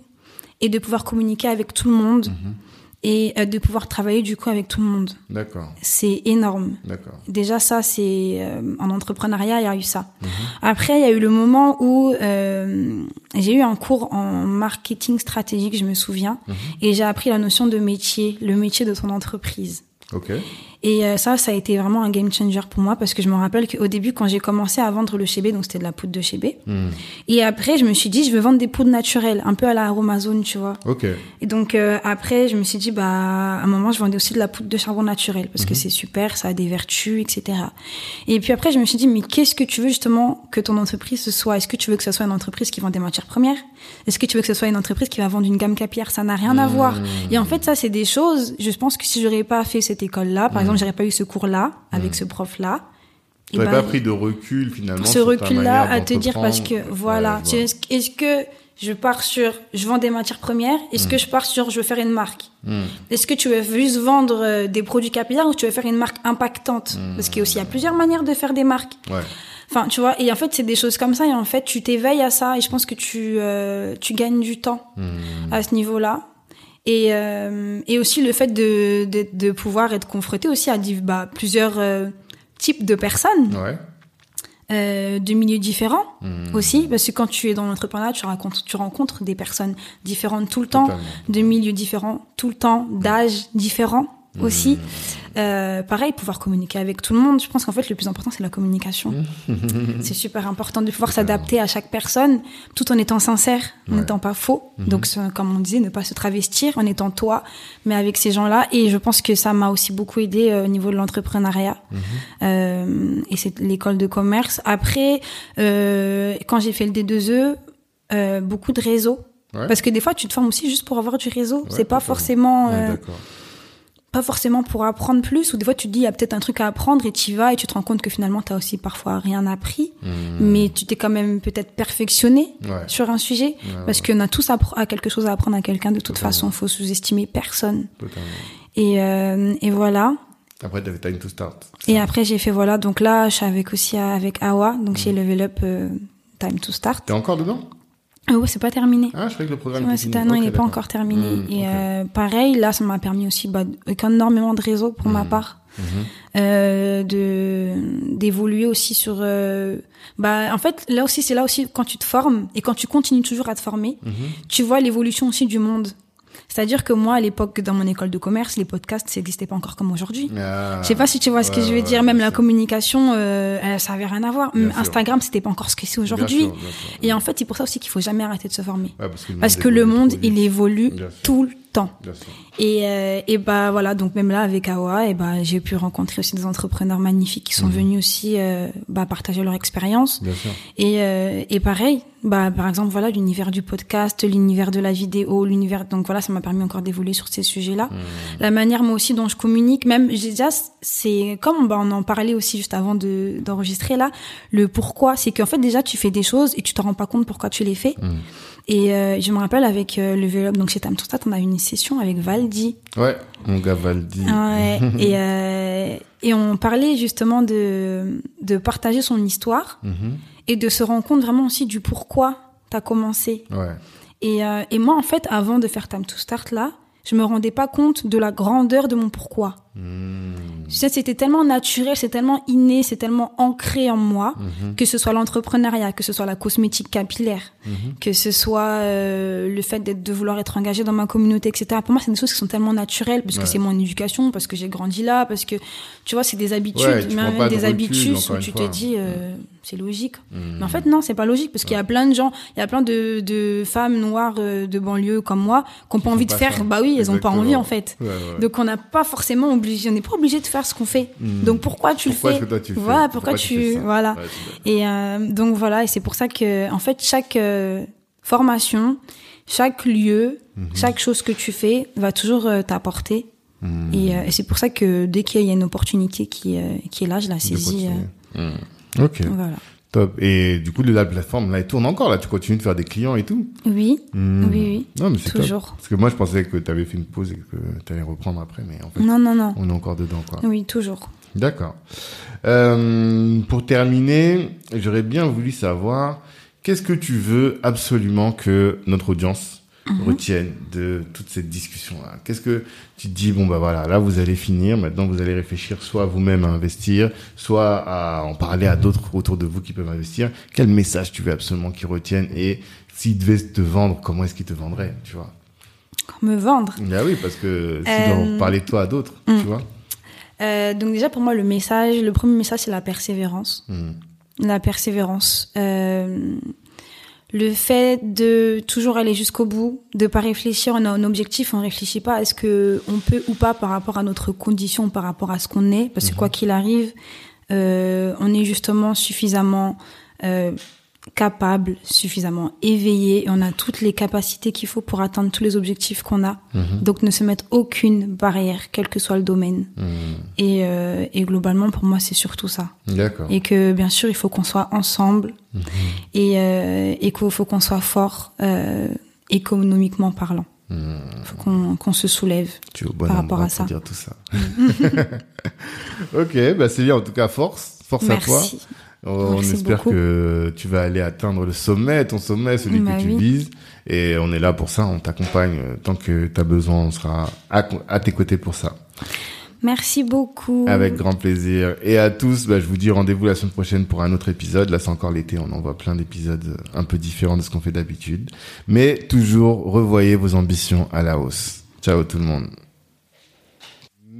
et de pouvoir communiquer avec tout le monde Mhm. et euh, de pouvoir travailler du coup avec tout le monde, D'accord. c'est énorme. D'accord. Déjà ça c'est euh, en entrepreneuriat il y a eu ça. Mhm. Après il y a eu le moment où euh, j'ai eu un cours en marketing stratégique, je me souviens, et j'ai appris la notion de métier, le métier de ton entreprise. Ok. Et euh, ça, ça a été vraiment un game changer pour moi parce que je me rappelle qu'au début, quand j'ai commencé à vendre le chébé, donc c'était de la poudre de chébé, Mhm. et après, je me suis dit, je veux vendre des poudres naturelles, un peu à la Aromazone, tu vois. Et donc euh, après, je me suis dit, bah, à un moment, je vendais aussi de la poudre de charbon naturel parce que c'est super, ça a des vertus, etc. Et puis après, je me suis dit, mais qu'est-ce que tu veux justement que ton entreprise ce soit? Est-ce que tu veux que ce soit une entreprise qui vend des matières premières? Est-ce que tu veux que ce soit une entreprise qui va vendre une gamme capillaire? Ça n'a rien à voir. Et en fait, ça, c'est des choses. Je pense que si j'aurais pas fait cette école-là, par exemple, exemple, j'aurais pas eu ce cours-là avec ce prof-là. Tu n'avais pas pris de recul finalement. Ce recul-là à te dire parce que voilà, est-ce que je pars sur je vends des matières premières Est-ce que je pars sur je veux faire une marque? Est-ce que tu veux juste vendre euh, des produits capillaires ou tu veux faire une marque impactante? Parce qu'il y a aussi il y a plusieurs manières de faire des marques. Ouais. Enfin, tu vois, et en fait, c'est des choses comme ça, et en fait, tu t'éveilles à ça, et je pense que tu, euh, tu gagnes du temps à ce niveau-là. Et, euh, et aussi le fait de, de, de, pouvoir être confronté aussi à bah, plusieurs euh, types de personnes. Ouais. Euh, de milieux différents mmh. aussi, parce que quand tu es dans l'entrepreneuriat, tu rencontres, tu rencontres des personnes différentes tout le temps, de milieux différents tout le temps, d'âges différents aussi. Euh, pareil, pouvoir communiquer avec tout le monde. Je pense qu'en fait, le plus important, c'est la communication. (laughs) c'est super important de pouvoir s'adapter à chaque personne, tout en étant sincère, en n'étant pas faux. Mhm. Donc, comme on disait, ne pas se travestir en étant toi, mais avec ces gens-là. Et je pense que ça m'a aussi beaucoup aidé euh, au niveau de l'entrepreneuriat. Euh, et c'est l'école de commerce. Après, euh, quand j'ai fait le D2E, euh, beaucoup de réseaux. Parce que des fois, tu te formes aussi juste pour avoir du réseau. c'est pas forcément pas forcément pour apprendre plus, ou des fois tu te dis il y a peut-être un truc à apprendre et tu y vas et tu te rends compte que finalement tu as aussi parfois rien appris, mmh. mais tu t'es quand même peut-être perfectionné sur un sujet, parce qu'on a tous à, quelque chose à apprendre à quelqu'un de toute façon, faut sous-estimer personne. Et, euh, et voilà. Après, tu avais Time to Start. Et après, j'ai fait voilà, donc là, je suis avec aussi avec Awa, donc j'ai mmh. level up euh, Time to Start. T'es encore dedans? Ah ouais, c'est pas terminé. Ah, je croyais que le programme ouais, était Non, il n'est pas encore terminé. Mmh, et euh, pareil, là, ça m'a permis aussi bah, avec énormément de réseaux pour ma mmh. part, mmh. euh, de d'évoluer aussi sur. Euh, bah, en fait, là aussi, c'est là aussi quand tu te formes et quand tu continues toujours à te former, tu vois l'évolution aussi du monde. C'est-à-dire que moi, à l'époque, dans mon école de commerce, les podcasts, ça n'existait pas encore comme aujourd'hui. Ah, je sais pas si tu vois ce que je veux dire. Même la communication, euh, ça avait rien à voir. Instagram, c'était pas encore ce que c'est aujourd'hui. Et en fait, c'est pour ça aussi qu'il faut jamais arrêter de se former. parce que le monde, il évolue tout le temps. Et, euh, et bah voilà, donc même là avec Awa, et bah j'ai pu rencontrer aussi des entrepreneurs magnifiques qui sont mhm. venus aussi euh, bah, partager leur expérience. Et, euh, et pareil, bah par exemple voilà l'univers du podcast, l'univers de la vidéo, l'univers donc voilà ça m'a permis encore d'évoluer sur ces sujets-là. Mhm. La manière moi aussi dont je communique, même déjà c'est comme bah, on en parlait aussi juste avant de d'enregistrer là, le pourquoi, c'est qu'en fait déjà tu fais des choses et tu te rends pas compte pourquoi tu les fais. Mhm. Et euh, je me rappelle avec euh, le vélo, donc chez Tam on a eu une session avec Valdi. Ouais, mon gars Valdi. Ouais, (laughs) et, euh, et on parlait justement de, de partager son histoire mhm. et de se rendre compte vraiment aussi du pourquoi tu as commencé. Ouais. Et, et moi, en fait, avant de faire Tam to Start là, je me rendais pas compte de la grandeur de mon pourquoi. Hmm. C'était tellement naturel, c'est tellement inné, c'est tellement ancré en moi, mhm. que ce soit l'entrepreneuriat, que ce soit la cosmétique capillaire, mhm. que ce soit euh, le fait de vouloir être engagé dans ma communauté, etc. Pour moi, c'est des choses qui sont tellement naturelles, parce que c'est mon éducation, parce que j'ai grandi là, parce que, tu vois, c'est des habitudes, même des habitudes où tu te dis, euh, c'est logique. Hmm. Mais en fait, non, c'est pas logique, parce qu'il y a plein de gens, il y a plein de, de femmes noires euh, de banlieue comme moi, qui n'ont pas envie de faire, bah oui, elles ont pas envie, en fait. Donc, on n'a pas forcément obligé, on n'est pas obligé de faire ce qu'on fait. Hmm. Donc pourquoi tu le fais Voilà, pourquoi, tu, voilà. et euh, donc voilà, et c'est pour ça que en fait chaque euh, formation, chaque lieu, mhm. chaque chose que tu fais va toujours euh, t'apporter. Hmm. Et, c'est pour ça que dès qu'il y a une opportunité qui, qui est là, je la saisis. Hmm. Ok. Voilà. Top. Et du coup, la plateforme, là, elle tourne encore, là. Tu continues de faire des clients et tout. Oui. Oui, oui. Non, mais c'est Toujours. Parce que moi, je pensais que tu avais fait une pause et que tu allais reprendre après, mais en fait. Non, non, non. On est encore dedans, quoi. Oui, toujours. D'accord. Euh, pour terminer, j'aurais bien voulu savoir, qu'est-ce que tu veux absolument que notre audience Mhm. retiennent de toute cette discussion-là Qu'est-ce que tu te dis, bon, bah voilà, là, vous allez finir, maintenant, vous allez réfléchir soit vous-même à investir, soit à en parler à d'autres autour de vous qui peuvent investir. Quel message tu veux absolument qu'ils retiennent et s'ils devaient te vendre, comment est-ce qu'ils te vendraient, tu vois? Me vendre Bah oui, parce que doivent euh, parler de toi à d'autres, tu hmm. vois euh, donc déjà pour moi le message, le premier message c'est la persévérance. Hmm. La persévérance. Euh, le fait de toujours aller jusqu'au bout, de pas réfléchir, on a un objectif, on réfléchit pas à ce que on peut ou pas par rapport à notre condition, par rapport à ce qu'on est, parce que mhm. quoi qu'il arrive, euh, on est justement suffisamment euh, capable, suffisamment éveillé et on a toutes les capacités qu'il faut pour atteindre tous les objectifs qu'on a. Mhm. Donc ne se mettre aucune barrière, quel que soit le domaine. Mhm. Et, euh, et globalement, pour moi, c'est surtout ça. D'accord. Et que bien sûr, il faut qu'on soit ensemble Mhm. et, euh, et qu'il faut qu'on soit fort euh, économiquement parlant. Il faut qu'on se soulève. Tu es au bon par rapport à pour ça. dire tout ça. (laughs) ok, bah c'est bien. En tout cas, force, force à toi. On Merci espère beaucoup. que tu vas aller atteindre le sommet, ton sommet, celui Bah que tu oui. vises. Et on est là pour ça, on t'accompagne. Tant que tu as besoin, on sera à, à tes côtés pour ça. Merci beaucoup. Avec grand plaisir. Et à tous, bah, je vous dis rendez-vous la semaine prochaine pour un autre épisode. Là, c'est encore l'été, on envoie plein d'épisodes un peu différents de ce qu'on fait d'habitude. Mais toujours, revoyez vos ambitions à la hausse. Ciao tout le monde.